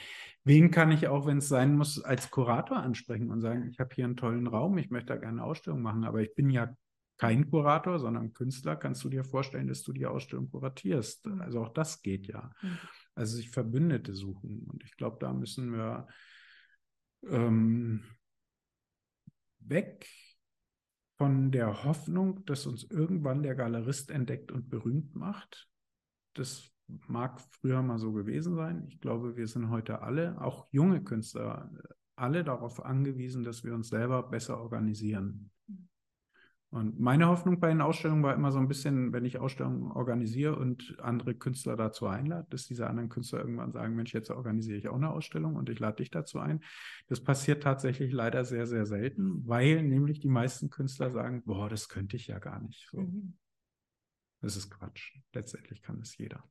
wen kann ich auch, wenn es sein muss, als Kurator ansprechen und sagen, ich habe hier einen tollen Raum, ich möchte da gerne eine Ausstellung machen, aber ich bin ja kein Kurator, sondern Künstler, kannst du dir vorstellen, dass du die Ausstellung kuratierst. Mhm. Also auch das geht ja. Mhm. Also sich Verbündete suchen. Und ich glaube, da müssen wir ähm, weg von der Hoffnung, dass uns irgendwann der Galerist entdeckt und berühmt macht. Das mag früher mal so gewesen sein. Ich glaube, wir sind heute alle, auch junge Künstler, alle darauf angewiesen, dass wir uns selber besser organisieren. Und meine Hoffnung bei den Ausstellungen war immer so ein bisschen, wenn ich Ausstellungen organisiere und andere Künstler dazu einlade, dass diese anderen Künstler irgendwann sagen, Mensch, jetzt organisiere ich auch eine Ausstellung und ich lade dich dazu ein. Das passiert tatsächlich leider sehr, sehr selten, weil nämlich die meisten Künstler sagen, boah, das könnte ich ja gar nicht. So. Mhm. Das ist Quatsch. Letztendlich kann es jeder.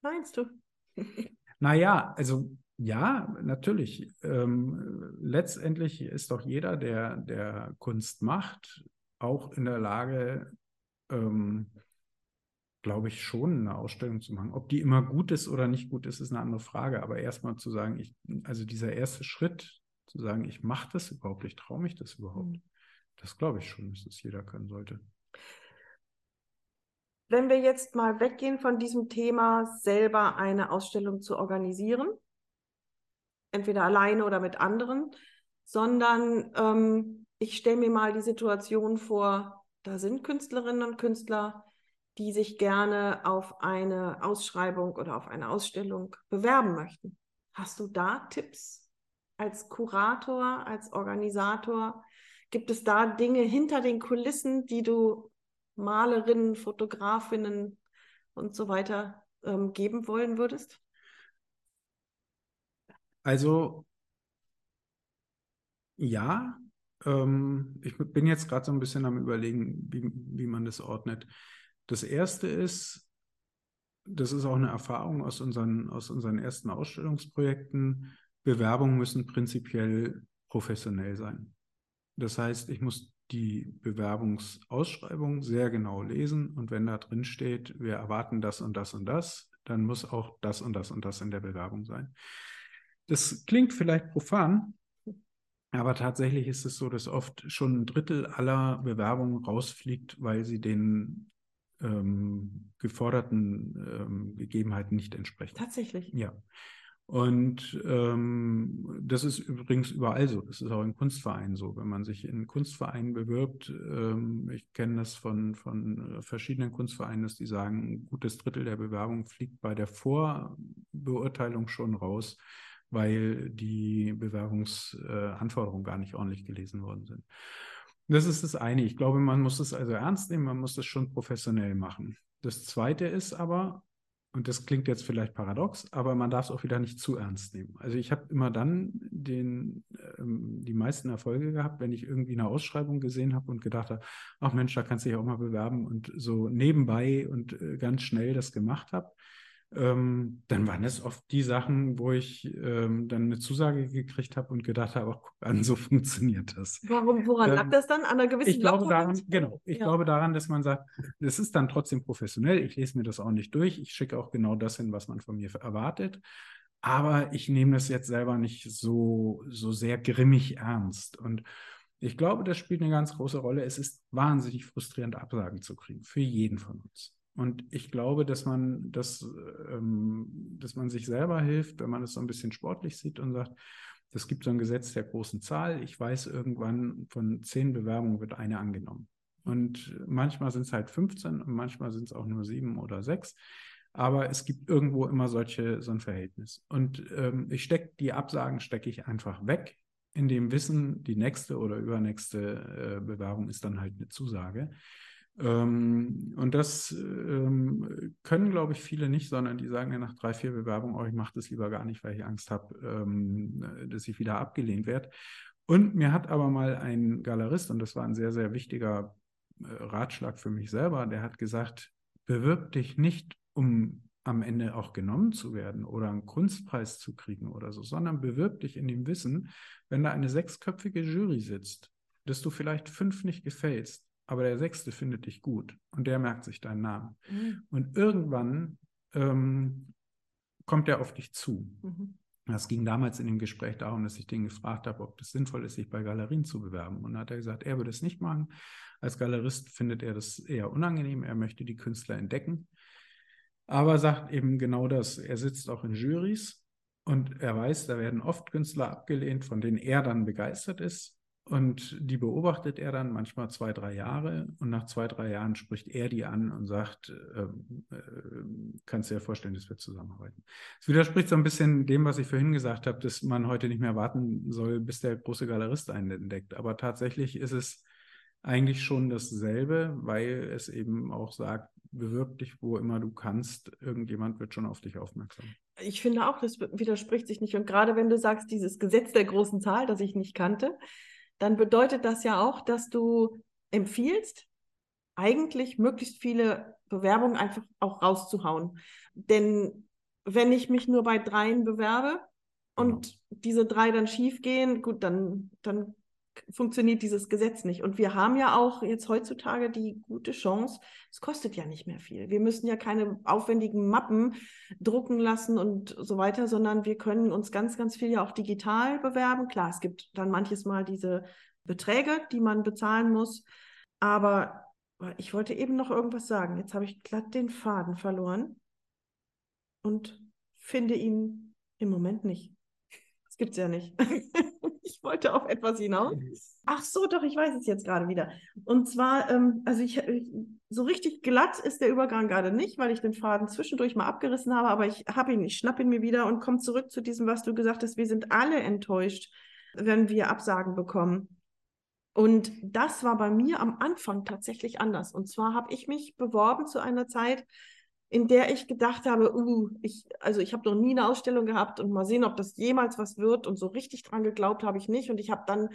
Meinst du? naja, also ja, natürlich. Ähm, letztendlich ist doch jeder, der, der Kunst macht, auch in der Lage, ähm, glaube ich, schon eine Ausstellung zu machen. Ob die immer gut ist oder nicht gut ist, ist eine andere Frage. Aber erstmal zu sagen, ich, also dieser erste Schritt, zu sagen, ich mache das überhaupt, ich traue mich das überhaupt, mhm. das glaube ich schon, dass das jeder können sollte. Wenn wir jetzt mal weggehen von diesem Thema, selber eine Ausstellung zu organisieren, entweder alleine oder mit anderen, sondern ähm, ich stelle mir mal die Situation vor, da sind Künstlerinnen und Künstler, die sich gerne auf eine Ausschreibung oder auf eine Ausstellung bewerben möchten. Hast du da Tipps als Kurator, als Organisator? Gibt es da Dinge hinter den Kulissen, die du Malerinnen, Fotografinnen und so weiter ähm, geben wollen würdest? Also ja, ähm, ich bin jetzt gerade so ein bisschen am Überlegen, wie, wie man das ordnet. Das erste ist, das ist auch eine Erfahrung aus unseren, aus unseren ersten Ausstellungsprojekten. Bewerbungen müssen prinzipiell professionell sein. Das heißt, ich muss die Bewerbungsausschreibung sehr genau lesen und wenn da drin steht, wir erwarten das und das und das, dann muss auch das und das und das in der Bewerbung sein. Das klingt vielleicht profan, aber tatsächlich ist es so, dass oft schon ein Drittel aller Bewerbungen rausfliegt, weil sie den ähm, geforderten ähm, Gegebenheiten nicht entsprechen. Tatsächlich. Ja. Und ähm, das ist übrigens überall so. Das ist auch in Kunstvereinen so. Wenn man sich in Kunstvereinen bewirbt, ähm, ich kenne das von, von verschiedenen Kunstvereinen, dass die sagen, ein gutes Drittel der Bewerbung fliegt bei der Vorbeurteilung schon raus weil die Bewerbungsanforderungen gar nicht ordentlich gelesen worden sind. Das ist das eine. Ich glaube, man muss es also ernst nehmen, man muss das schon professionell machen. Das zweite ist aber, und das klingt jetzt vielleicht paradox, aber man darf es auch wieder nicht zu ernst nehmen. Also ich habe immer dann den, ähm, die meisten Erfolge gehabt, wenn ich irgendwie eine Ausschreibung gesehen habe und gedacht habe, ach Mensch, da kannst du dich auch mal bewerben und so nebenbei und äh, ganz schnell das gemacht habe ähm, dann waren es oft die Sachen, wo ich ähm, dann eine Zusage gekriegt habe und gedacht habe, ach, guck an, so funktioniert das. Warum, woran ähm, lag das dann? An einer gewissen Ich glaube daran, genau, ich ja. glaube daran, dass man sagt, das ist dann trotzdem professionell, ich lese mir das auch nicht durch, ich schicke auch genau das hin, was man von mir erwartet. Aber ich nehme das jetzt selber nicht so, so sehr grimmig ernst. Und ich glaube, das spielt eine ganz große Rolle. Es ist wahnsinnig frustrierend, Absagen zu kriegen, für jeden von uns. Und ich glaube, dass man, das, ähm, dass man sich selber hilft, wenn man es so ein bisschen sportlich sieht und sagt, es gibt so ein Gesetz der großen Zahl. Ich weiß, irgendwann von zehn Bewerbungen wird eine angenommen. Und manchmal sind es halt 15 und manchmal sind es auch nur sieben oder sechs. Aber es gibt irgendwo immer solche, so ein Verhältnis. Und ähm, ich stecke die Absagen stecke ich einfach weg, in dem Wissen, die nächste oder übernächste äh, Bewerbung ist dann halt eine Zusage. Ähm, und das ähm, können, glaube ich, viele nicht, sondern die sagen ja nach drei, vier Bewerbungen, oh, ich mache das lieber gar nicht, weil ich Angst habe, ähm, dass ich wieder abgelehnt werde. Und mir hat aber mal ein Galerist, und das war ein sehr, sehr wichtiger äh, Ratschlag für mich selber, der hat gesagt, bewirb dich nicht, um am Ende auch genommen zu werden oder einen Kunstpreis zu kriegen oder so, sondern bewirb dich in dem Wissen, wenn da eine sechsköpfige Jury sitzt, dass du vielleicht fünf nicht gefällst, aber der Sechste findet dich gut und der merkt sich deinen Namen. Mhm. Und irgendwann ähm, kommt er auf dich zu. Mhm. Das ging damals in dem Gespräch darum, dass ich den gefragt habe, ob das sinnvoll ist, sich bei Galerien zu bewerben. Und dann hat er gesagt, er würde es nicht machen. Als Galerist findet er das eher unangenehm. Er möchte die Künstler entdecken. Aber sagt eben genau das. Er sitzt auch in Jurys und er weiß, da werden oft Künstler abgelehnt, von denen er dann begeistert ist. Und die beobachtet er dann manchmal zwei, drei Jahre. Und nach zwei, drei Jahren spricht er die an und sagt, äh, äh, kannst du dir vorstellen, dass wir zusammenarbeiten. Es widerspricht so ein bisschen dem, was ich vorhin gesagt habe, dass man heute nicht mehr warten soll, bis der große Galerist einen entdeckt. Aber tatsächlich ist es eigentlich schon dasselbe, weil es eben auch sagt, bewirb dich, wo immer du kannst. Irgendjemand wird schon auf dich aufmerksam. Ich finde auch, das widerspricht sich nicht. Und gerade wenn du sagst, dieses Gesetz der großen Zahl, das ich nicht kannte, dann bedeutet das ja auch, dass du empfiehlst, eigentlich möglichst viele Bewerbungen einfach auch rauszuhauen. Denn wenn ich mich nur bei dreien bewerbe und genau. diese drei dann schief gehen, gut, dann, dann funktioniert dieses Gesetz nicht. Und wir haben ja auch jetzt heutzutage die gute Chance, es kostet ja nicht mehr viel. Wir müssen ja keine aufwendigen Mappen drucken lassen und so weiter, sondern wir können uns ganz, ganz viel ja auch digital bewerben. Klar, es gibt dann manches Mal diese Beträge, die man bezahlen muss. Aber ich wollte eben noch irgendwas sagen. Jetzt habe ich glatt den Faden verloren und finde ihn im Moment nicht. Das gibt es ja nicht. ich wollte auf etwas hinaus. Ach so, doch, ich weiß es jetzt gerade wieder. Und zwar, ähm, also ich, so richtig glatt ist der Übergang gerade nicht, weil ich den Faden zwischendurch mal abgerissen habe, aber ich habe ihn, ich schnappe ihn mir wieder und komme zurück zu diesem, was du gesagt hast. Wir sind alle enttäuscht, wenn wir Absagen bekommen. Und das war bei mir am Anfang tatsächlich anders. Und zwar habe ich mich beworben zu einer Zeit, in der ich gedacht habe, uh, ich, also ich habe noch nie eine Ausstellung gehabt und mal sehen, ob das jemals was wird. Und so richtig dran geglaubt habe ich nicht. Und ich habe dann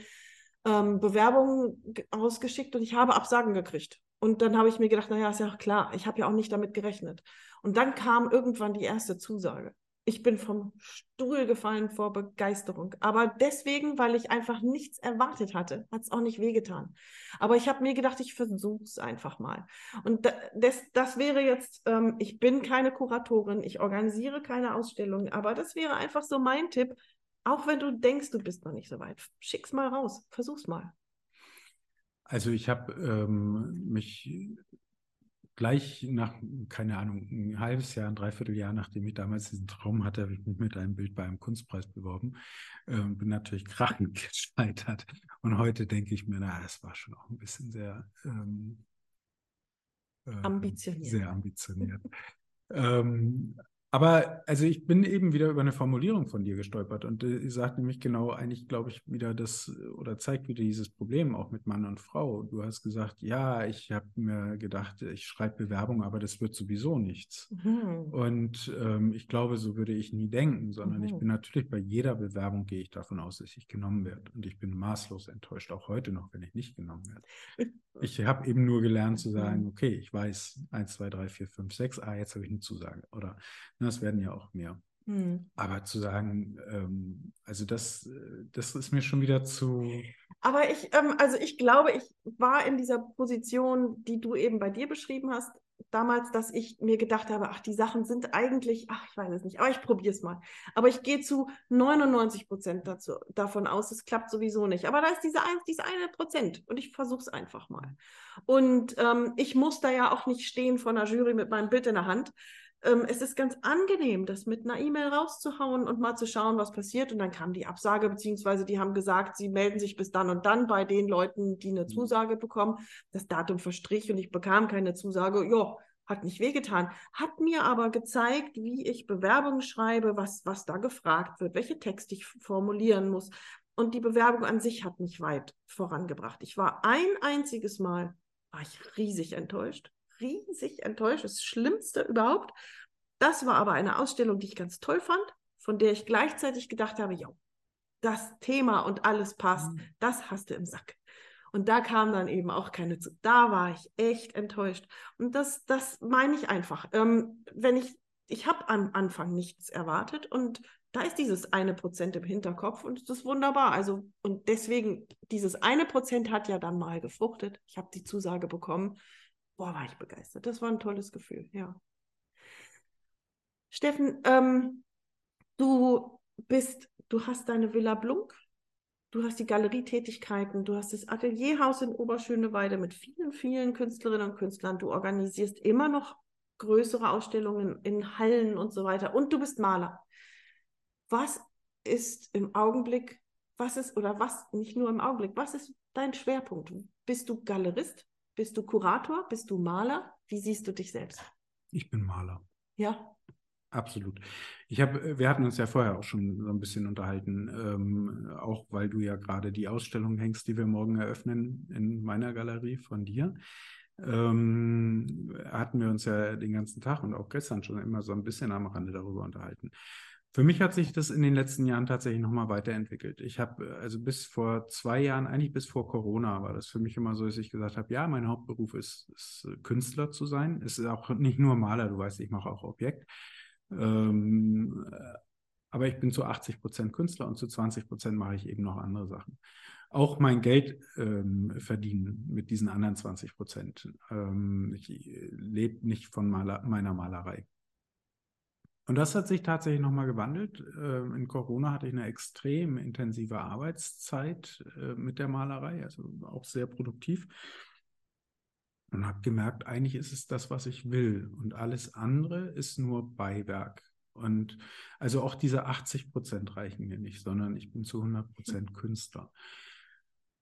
ähm, Bewerbungen ausgeschickt und ich habe Absagen gekriegt. Und dann habe ich mir gedacht, naja, ist ja klar, ich habe ja auch nicht damit gerechnet. Und dann kam irgendwann die erste Zusage. Ich bin vom Stuhl gefallen vor Begeisterung. Aber deswegen, weil ich einfach nichts erwartet hatte, hat es auch nicht wehgetan. Aber ich habe mir gedacht, ich versuche es einfach mal. Und das, das wäre jetzt, ähm, ich bin keine Kuratorin, ich organisiere keine Ausstellung, aber das wäre einfach so mein Tipp. Auch wenn du denkst, du bist noch nicht so weit, schick's mal raus, versuch's mal. Also ich habe ähm, mich gleich nach, keine Ahnung, ein halbes Jahr, ein Dreivierteljahr, nachdem ich damals diesen Traum hatte, habe ich mich mit einem Bild bei einem Kunstpreis beworben äh, und bin natürlich krachend gescheitert. Und heute denke ich mir, na, das war schon auch ein bisschen sehr ähm, äh, ambitioniert. Sehr ambitioniert. ähm, Aber also ich bin eben wieder über eine Formulierung von dir gestolpert und äh, sagt nämlich genau eigentlich, glaube ich, wieder das oder zeigt wieder dieses Problem auch mit Mann und Frau. Du hast gesagt, ja, ich habe mir gedacht, ich schreibe Bewerbung, aber das wird sowieso nichts. Mhm. Und ähm, ich glaube, so würde ich nie denken, sondern mhm. ich bin natürlich bei jeder Bewerbung gehe ich davon aus, dass ich genommen werde. Und ich bin maßlos enttäuscht, auch heute noch, wenn ich nicht genommen werde. Ich habe eben nur gelernt zu sagen, mhm. okay, ich weiß 1, 2, 3, 4, 5, 6, ah, jetzt habe ich eine Zusage. Oder das ne, werden ja auch mehr. Mhm. Aber zu sagen, ähm, also das, das ist mir schon wieder zu. Aber ich, ähm, also ich glaube, ich war in dieser Position, die du eben bei dir beschrieben hast, damals, dass ich mir gedacht habe, ach, die Sachen sind eigentlich, ach, ich weiß es nicht, aber ich probiere es mal. Aber ich gehe zu 99 Prozent dazu, davon aus, es klappt sowieso nicht. Aber da ist diese, ein, diese eine Prozent und ich versuche es einfach mal. Und ähm, ich muss da ja auch nicht stehen vor einer Jury mit meinem Bild in der Hand. Ähm, es ist ganz angenehm, das mit einer E-Mail rauszuhauen und mal zu schauen, was passiert. Und dann kam die Absage, beziehungsweise die haben gesagt, sie melden sich bis dann und dann bei den Leuten, die eine mhm. Zusage bekommen. Das Datum verstrich und ich bekam keine Zusage. Ja, hat nicht wehgetan, hat mir aber gezeigt, wie ich Bewerbungen schreibe, was, was da gefragt wird, welche Texte ich formulieren muss. Und die Bewerbung an sich hat mich weit vorangebracht. Ich war ein einziges Mal, war ich riesig enttäuscht, riesig enttäuscht, das Schlimmste überhaupt. Das war aber eine Ausstellung, die ich ganz toll fand, von der ich gleichzeitig gedacht habe, ja, das Thema und alles passt, mhm. das hast du im Sack. Und da kam dann eben auch keine zu. Da war ich echt enttäuscht. Und das, das meine ich einfach. Ähm, wenn ich, ich habe am Anfang nichts erwartet und da ist dieses eine Prozent im Hinterkopf und das ist wunderbar. Also, und deswegen, dieses eine Prozent hat ja dann mal gefruchtet. Ich habe die Zusage bekommen. Boah, war ich begeistert. Das war ein tolles Gefühl, ja. Steffen, ähm, du bist, du hast deine Villa Blunk Du hast die Galerietätigkeiten, du hast das Atelierhaus in Oberschöneweide mit vielen, vielen Künstlerinnen und Künstlern. Du organisierst immer noch größere Ausstellungen in Hallen und so weiter. Und du bist Maler. Was ist im Augenblick, was ist, oder was, nicht nur im Augenblick, was ist dein Schwerpunkt? Bist du Galerist? Bist du Kurator? Bist du Maler? Wie siehst du dich selbst? Ich bin Maler. Ja. Absolut. Ich habe, wir hatten uns ja vorher auch schon so ein bisschen unterhalten, ähm, auch weil du ja gerade die Ausstellung hängst, die wir morgen eröffnen in meiner Galerie von dir. Ähm, hatten wir uns ja den ganzen Tag und auch gestern schon immer so ein bisschen am Rande darüber unterhalten. Für mich hat sich das in den letzten Jahren tatsächlich nochmal weiterentwickelt. Ich habe also bis vor zwei Jahren, eigentlich bis vor Corona, war das für mich immer so, dass ich gesagt habe, ja, mein Hauptberuf ist, ist Künstler zu sein. Es ist auch nicht nur Maler, du weißt, ich mache auch Objekt. Ähm, aber ich bin zu 80 Prozent Künstler und zu 20 Prozent mache ich eben noch andere Sachen. Auch mein Geld ähm, verdienen mit diesen anderen 20 Prozent. Ähm, ich lebe nicht von Maler, meiner Malerei. Und das hat sich tatsächlich nochmal gewandelt. Ähm, in Corona hatte ich eine extrem intensive Arbeitszeit äh, mit der Malerei, also auch sehr produktiv und habe gemerkt, eigentlich ist es das, was ich will. Und alles andere ist nur Beiwerk. Und also auch diese 80 Prozent reichen mir nicht, sondern ich bin zu 100 Prozent Künstler.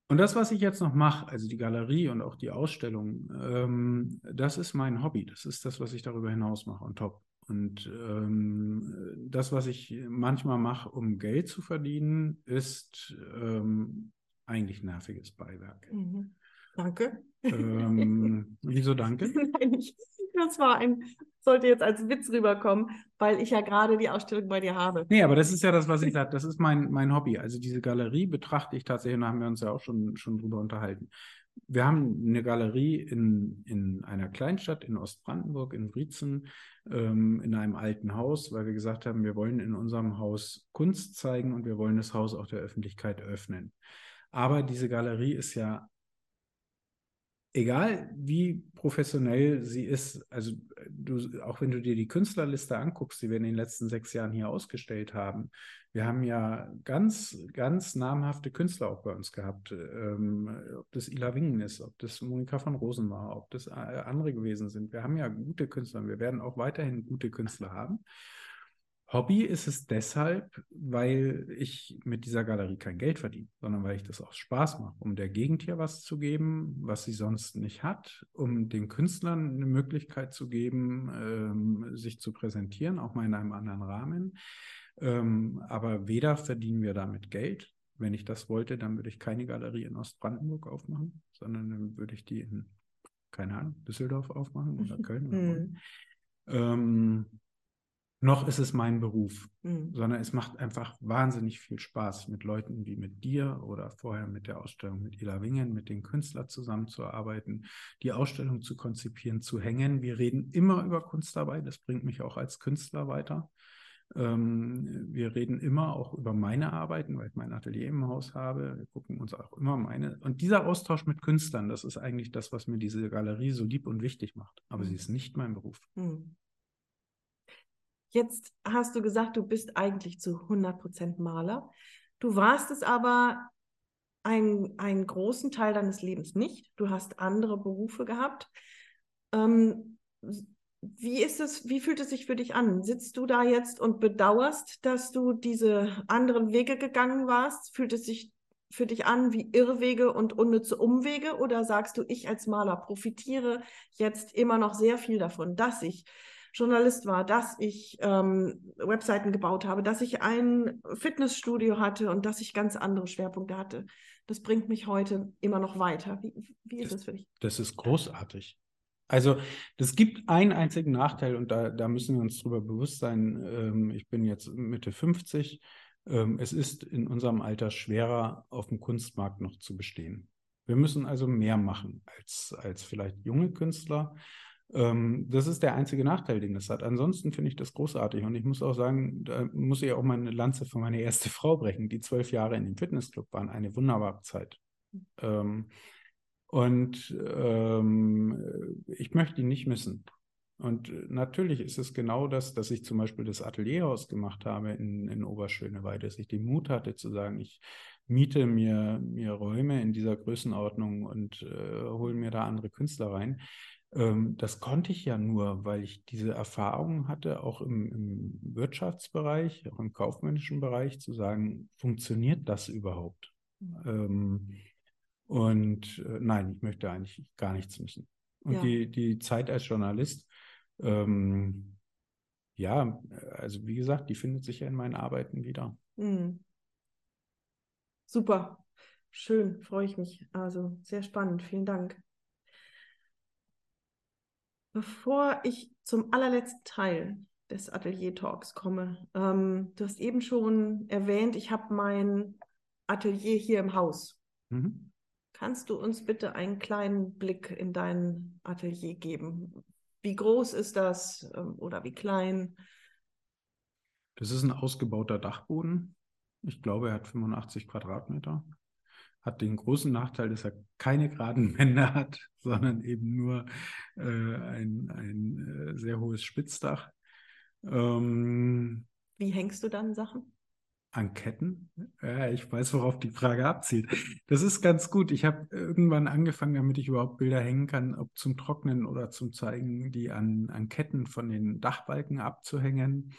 Und das, was ich jetzt noch mache, also die Galerie und auch die Ausstellung, ähm, das ist mein Hobby. Das ist das, was ich darüber hinaus mache on top. Und ähm, das, was ich manchmal mache, um Geld zu verdienen, ist ähm, eigentlich nerviges Beiwerk. Mhm. Danke. Ähm, wieso danke? Nein, ich, das war ein, sollte jetzt als Witz rüberkommen, weil ich ja gerade die Ausstellung bei dir habe. Nee, aber das ist ja das, was ich sage. Das ist mein, mein Hobby. Also diese Galerie betrachte ich tatsächlich, und da haben wir uns ja auch schon, schon drüber unterhalten. Wir haben eine Galerie in, in einer Kleinstadt in Ostbrandenburg, in Wriezen, ähm, in einem alten Haus, weil wir gesagt haben, wir wollen in unserem Haus Kunst zeigen und wir wollen das Haus auch der Öffentlichkeit öffnen. Aber diese Galerie ist ja egal wie professionell sie ist, also du, auch wenn du dir die Künstlerliste anguckst, die wir in den letzten sechs Jahren hier ausgestellt haben, wir haben ja ganz, ganz namhafte Künstler auch bei uns gehabt. Ähm, ob das Ila Wingen ist, ob das Monika von Rosen war, ob das äh, andere gewesen sind. Wir haben ja gute Künstler und wir werden auch weiterhin gute Künstler haben. Hobby ist es deshalb, weil ich mit dieser Galerie kein Geld verdiene, sondern weil ich das aus Spaß mache, um der Gegend hier was zu geben, was sie sonst nicht hat, um den Künstlern eine Möglichkeit zu geben, ähm, sich zu präsentieren, auch mal in einem anderen Rahmen. Ähm, aber weder verdienen wir damit Geld. Wenn ich das wollte, dann würde ich keine Galerie in Ostbrandenburg aufmachen, sondern dann würde ich die in, keine Ahnung, Düsseldorf aufmachen oder Köln. Oder mhm. ähm, noch ist es mein Beruf, mhm. sondern es macht einfach wahnsinnig viel Spaß, mit Leuten wie mit dir oder vorher mit der Ausstellung mit Ila Wingen, mit den Künstlern zusammenzuarbeiten, die Ausstellung zu konzipieren, zu hängen. Wir reden immer über Kunst dabei, das bringt mich auch als Künstler weiter. Ähm, wir reden immer auch über meine Arbeiten, weil ich mein Atelier im Haus habe. Wir gucken uns auch immer meine. Und dieser Austausch mit Künstlern, das ist eigentlich das, was mir diese Galerie so lieb und wichtig macht. Aber mhm. sie ist nicht mein Beruf. Mhm. Jetzt hast du gesagt, du bist eigentlich zu 100% Maler. Du warst es aber ein, einen großen Teil deines Lebens nicht. Du hast andere Berufe gehabt. Ähm, wie ist es, wie fühlt es sich für dich an? Sitzt du da jetzt und bedauerst, dass du diese anderen Wege gegangen warst? Fühlt es sich für dich an wie Irrwege und unnütze Umwege? Oder sagst du, ich als Maler profitiere jetzt immer noch sehr viel davon, dass ich Journalist war, dass ich ähm, Webseiten gebaut habe, dass ich ein Fitnessstudio hatte und dass ich ganz andere Schwerpunkte hatte. Das bringt mich heute immer noch weiter. Wie, wie ist das, das für dich? Das ist großartig. Also es gibt einen einzigen Nachteil und da, da müssen wir uns darüber bewusst sein. Ähm, ich bin jetzt Mitte 50. Ähm, es ist in unserem Alter schwerer, auf dem Kunstmarkt noch zu bestehen. Wir müssen also mehr machen als, als vielleicht junge Künstler. Ähm, das ist der einzige Nachteil, den es hat. Ansonsten finde ich das großartig. Und ich muss auch sagen, da muss ich auch meine Lanze für meine erste Frau brechen. Die zwölf Jahre in dem Fitnessclub waren eine wunderbare Zeit. Ähm, und ähm, ich möchte ihn nicht missen. Und natürlich ist es genau das, dass ich zum Beispiel das Atelierhaus gemacht habe in, in Oberschöneweide, dass ich den Mut hatte zu sagen, ich miete mir, mir Räume in dieser Größenordnung und äh, hole mir da andere Künstler rein. Ähm, das konnte ich ja nur, weil ich diese Erfahrung hatte, auch im, im, Wirtschaftsbereich, auch im kaufmännischen Bereich, zu sagen, funktioniert das überhaupt? Mhm. Ähm, und äh, nein, ich möchte eigentlich gar nichts müssen. Und ja. die, die Zeit als Journalist, ähm, ja, also wie gesagt, die findet sich ja in meinen Arbeiten wieder. Mhm. Super, schön, freue ich mich. Also sehr spannend, vielen Dank. Bevor ich zum allerletzten Teil des Atelier Talks komme, ähm, du hast eben schon erwähnt, ich habe mein Atelier hier im Haus. Mhm. Kannst du uns bitte einen kleinen Blick in dein Atelier geben? Wie groß ist das ähm, oder wie klein? Das ist ein ausgebauter Dachboden. Ich glaube, er hat 85 Quadratmeter hat den großen Nachteil, dass er keine geraden Wände hat, sondern eben nur äh, ein, ein äh, sehr hohes Spitzdach. Ähm, Wie hängst du dann Sachen? An Ketten? Ja, ich weiß, worauf die Frage abzielt. Das ist ganz gut. Ich habe irgendwann angefangen, damit ich überhaupt Bilder hängen kann, ob zum Trocknen oder zum Zeigen, die an, an Ketten von den Dachbalken abzuhängen.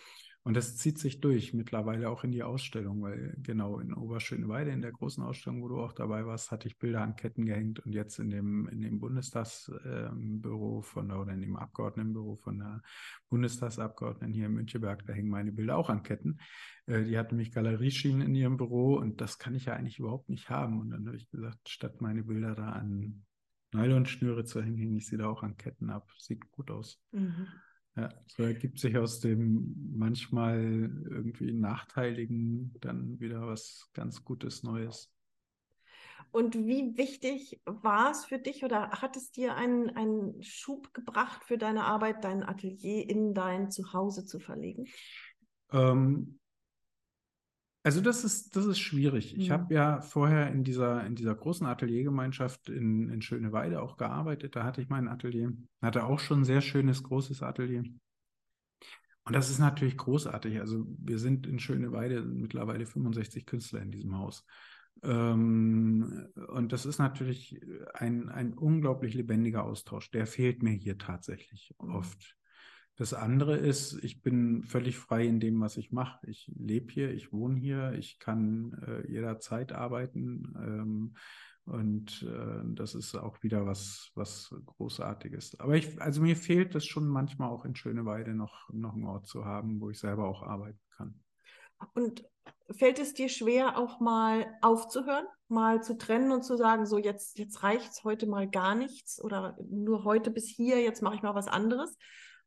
Und das zieht sich durch mittlerweile auch in die Ausstellung, weil genau in Oberschöneweide, in der großen Ausstellung, wo du auch dabei warst, hatte ich Bilder an Ketten gehängt und jetzt in dem, in dem Bundestagsbüro ähm, von der, oder in dem Abgeordnetenbüro von der Bundestagsabgeordneten hier in Müncheberg, da hängen meine Bilder auch an Ketten. Äh, die hat nämlich Galerieschienen in ihrem Büro und das kann ich ja eigentlich überhaupt nicht haben. Und dann habe ich gesagt, statt meine Bilder da an Nylonschnüre zu hängen, hänge ich sie da auch an Ketten ab. Sieht gut aus. Mhm. Ja, so ergibt sich aus dem manchmal irgendwie nachteiligen dann wieder was ganz Gutes Neues. Und wie wichtig war es für dich oder hat es dir einen, einen Schub gebracht für deine Arbeit, dein Atelier in dein Zuhause zu verlegen? Ähm, also das ist, das ist schwierig. Ich mhm. habe ja vorher in dieser, in dieser großen Ateliergemeinschaft in, in Schöneweide auch gearbeitet. Da hatte ich mein Atelier, hatte auch schon ein sehr schönes, großes Atelier. Und das ist natürlich großartig. Also wir sind in Schöneweide mittlerweile 65 Künstler in diesem Haus. Ähm, und das ist natürlich ein, ein unglaublich lebendiger Austausch. Der fehlt mir hier tatsächlich mhm. oft Das andere ist, ich bin völlig frei in dem, was ich mache. Ich lebe hier, ich wohne hier, ich kann äh, jederzeit arbeiten. Ähm, und äh, das ist auch wieder was, was Großartiges. Aber ich, also mir fehlt es schon manchmal auch in Schöneweide noch, noch einen Ort zu haben, wo ich selber auch arbeiten kann. Und fällt es dir schwer, auch mal aufzuhören, mal zu trennen und zu sagen, so jetzt, jetzt reicht es heute mal gar nichts oder nur heute bis hier, jetzt mache ich mal was anderes?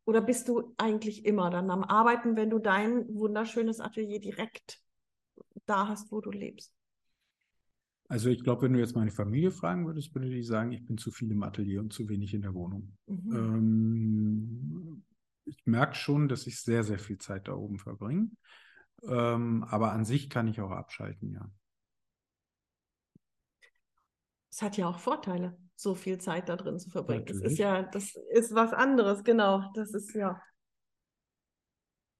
Oder bist du eigentlich immer dann am Arbeiten, wenn du dein wunderschönes Atelier direkt da hast, wo du lebst? Also ich glaube, wenn du jetzt meine Familie fragen würdest, würde die sagen, ich bin zu viel im Atelier und zu wenig in der Wohnung. Mhm. Ähm, ich merke schon, dass ich sehr, sehr viel Zeit da oben verbringe. Ähm, aber an sich kann ich auch abschalten, ja. Es hat ja auch Vorteile so viel Zeit da drin zu verbringen. Das ist ja, das ist was anderes, genau. Das ist ja.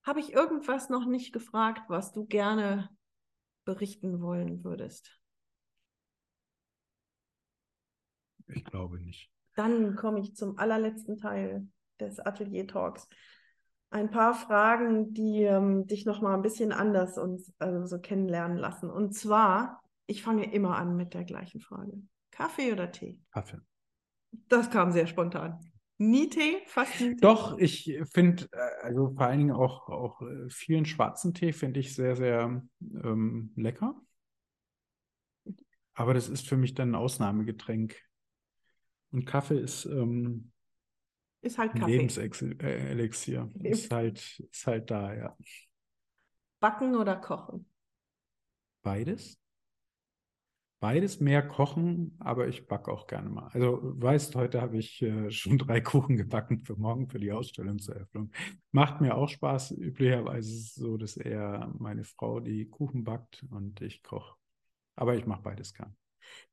Habe ich irgendwas noch nicht gefragt, was du gerne berichten wollen würdest? Ich glaube nicht. Dann komme ich zum allerletzten Teil des Atelier Talks. Ein paar Fragen, die ähm, dich noch mal ein bisschen anders uns also so kennenlernen lassen. Und zwar, ich fange immer an mit der gleichen Frage. Kaffee oder Tee? Kaffee. Das kam sehr spontan. Nie Tee? Fast nie Tee? Doch, ich finde, äh, also vor allen Dingen auch, auch äh, vielen schwarzen Tee finde ich sehr, sehr ähm, lecker. Aber das ist für mich dann ein Ausnahmegetränk. Und Kaffee ist, ähm, ist halt Kaffee. Lebenselixier. Äh, ist halt, ist halt da, ja. Backen oder kochen? Beides beides mehr kochen, aber ich backe auch gerne mal. Also weißt, heute habe ich äh, schon drei Kuchen gebacken für morgen für die Ausstellungseröffnung. Macht mir auch Spaß. Üblicherweise ist es so, dass eher meine Frau die Kuchen backt und ich koche. Aber ich mache beides gern.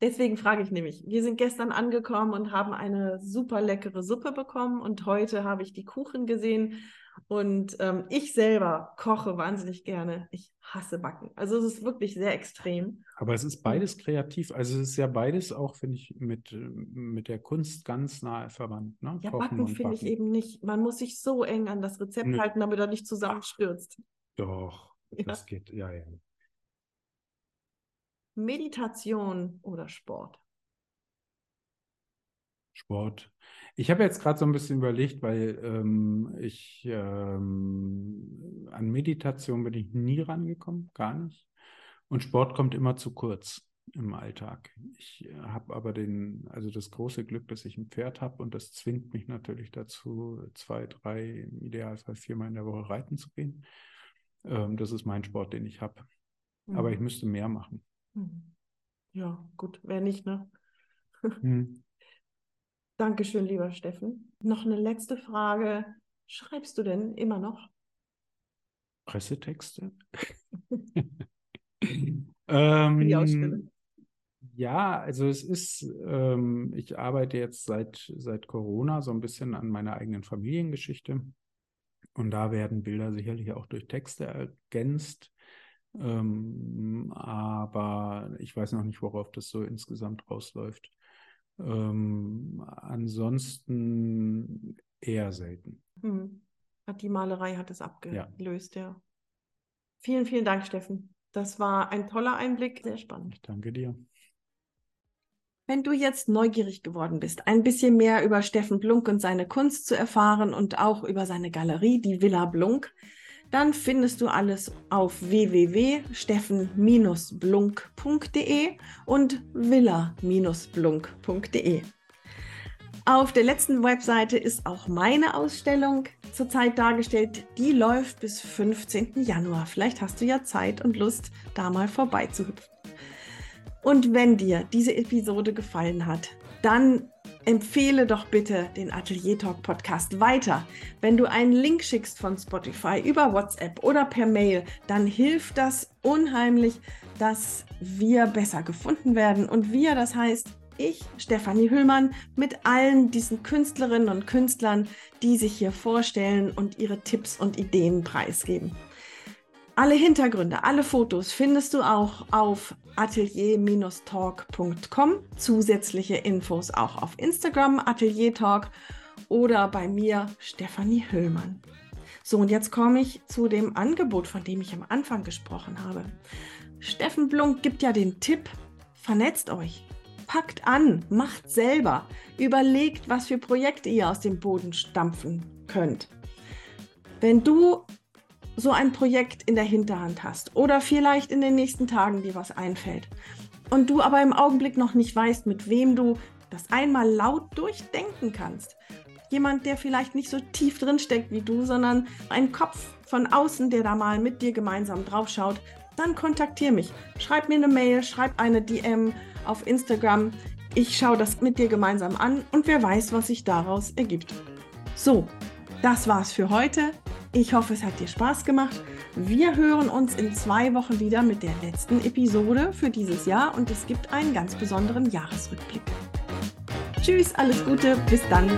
Deswegen frage ich nämlich, wir sind gestern angekommen und haben eine super leckere Suppe bekommen und heute habe ich die Kuchen gesehen und ähm, ich selber koche wahnsinnig gerne. Ich hasse Backen. Also es ist wirklich sehr extrem. Aber es ist beides kreativ. Also es ist ja beides auch, finde ich, mit, mit der Kunst ganz nahe verwandt. Ne? Ja, Backen finde ich eben nicht. Man muss sich so eng an das Rezept Nö. halten, damit er nicht zusammenstürzt. Doch, ja. das geht, ja, ja. Meditation oder Sport? Sport. Ich habe jetzt gerade so ein bisschen überlegt, weil ähm, ich ähm, an Meditation bin ich nie rangekommen, gar nicht. Und Sport kommt immer zu kurz im Alltag. Ich äh, habe aber den, also das große Glück, dass ich ein Pferd habe und das zwingt mich natürlich dazu, zwei, drei, im Idealfall viermal in der Woche reiten zu gehen. Ähm, das ist mein Sport, den ich habe. Mhm. Aber ich müsste mehr machen. Mhm. Ja, gut, wer nicht, ne? Mhm. Dankeschön, lieber Steffen. Noch eine letzte Frage. Schreibst du denn immer noch? Pressetexte? ähm, ja, also es ist, ähm, ich arbeite jetzt seit, seit Corona so ein bisschen an meiner eigenen Familiengeschichte. Und da werden Bilder sicherlich auch durch Texte ergänzt. Ähm, aber ich weiß noch nicht, worauf das so insgesamt rausläuft. Ähm, ansonsten eher selten. Hm. Die Malerei hat es abgelöst, ja. ja. Vielen, vielen Dank, Steffen. Das war ein toller Einblick, sehr spannend. Ich danke dir. Wenn du jetzt neugierig geworden bist, ein bisschen mehr über Steffen Blunk und seine Kunst zu erfahren und auch über seine Galerie, die Villa Blunk, dann findest du alles auf www.steffen-blunk.de und villa-blunk.de. Auf der letzten Webseite ist auch meine Ausstellung zurzeit dargestellt. Die läuft bis 15. Januar. Vielleicht hast du ja Zeit und Lust, da mal vorbeizuhüpfen. Und wenn dir diese Episode gefallen hat, dann empfehle doch bitte den Atelier Talk Podcast weiter. Wenn du einen Link schickst von Spotify über WhatsApp oder per Mail, dann hilft das unheimlich, dass wir besser gefunden werden. Und wir, das heißt ich, Stefanie Hüllmann, mit allen diesen Künstlerinnen und Künstlern, die sich hier vorstellen und ihre Tipps und Ideen preisgeben. Alle Hintergründe, alle Fotos findest du auch auf atelier-talk.com. Zusätzliche Infos auch auf Instagram, Atelier Talk. oder bei mir Stefanie Hüllmann. So, und jetzt komme ich zu dem Angebot, von dem ich am Anfang gesprochen habe. Steffen Blunk gibt ja den Tipp, vernetzt euch, packt an, macht selber, überlegt, was für Projekte ihr aus dem Boden stampfen könnt. Wenn du so ein Projekt in der Hinterhand hast oder vielleicht in den nächsten Tagen dir was einfällt und du aber im Augenblick noch nicht weißt, mit wem du das einmal laut durchdenken kannst, jemand, der vielleicht nicht so tief drin steckt wie du, sondern ein Kopf von außen, der da mal mit dir gemeinsam draufschaut, dann kontaktiere mich. Schreib mir eine Mail, schreib eine DM auf Instagram. Ich schaue das mit dir gemeinsam an und wer weiß, was sich daraus ergibt. So, das war's für heute. Ich hoffe, es hat dir Spaß gemacht. Wir hören uns in zwei Wochen wieder mit der letzten Episode für dieses Jahr und es gibt einen ganz besonderen Jahresrückblick. Tschüss, alles Gute, bis dann.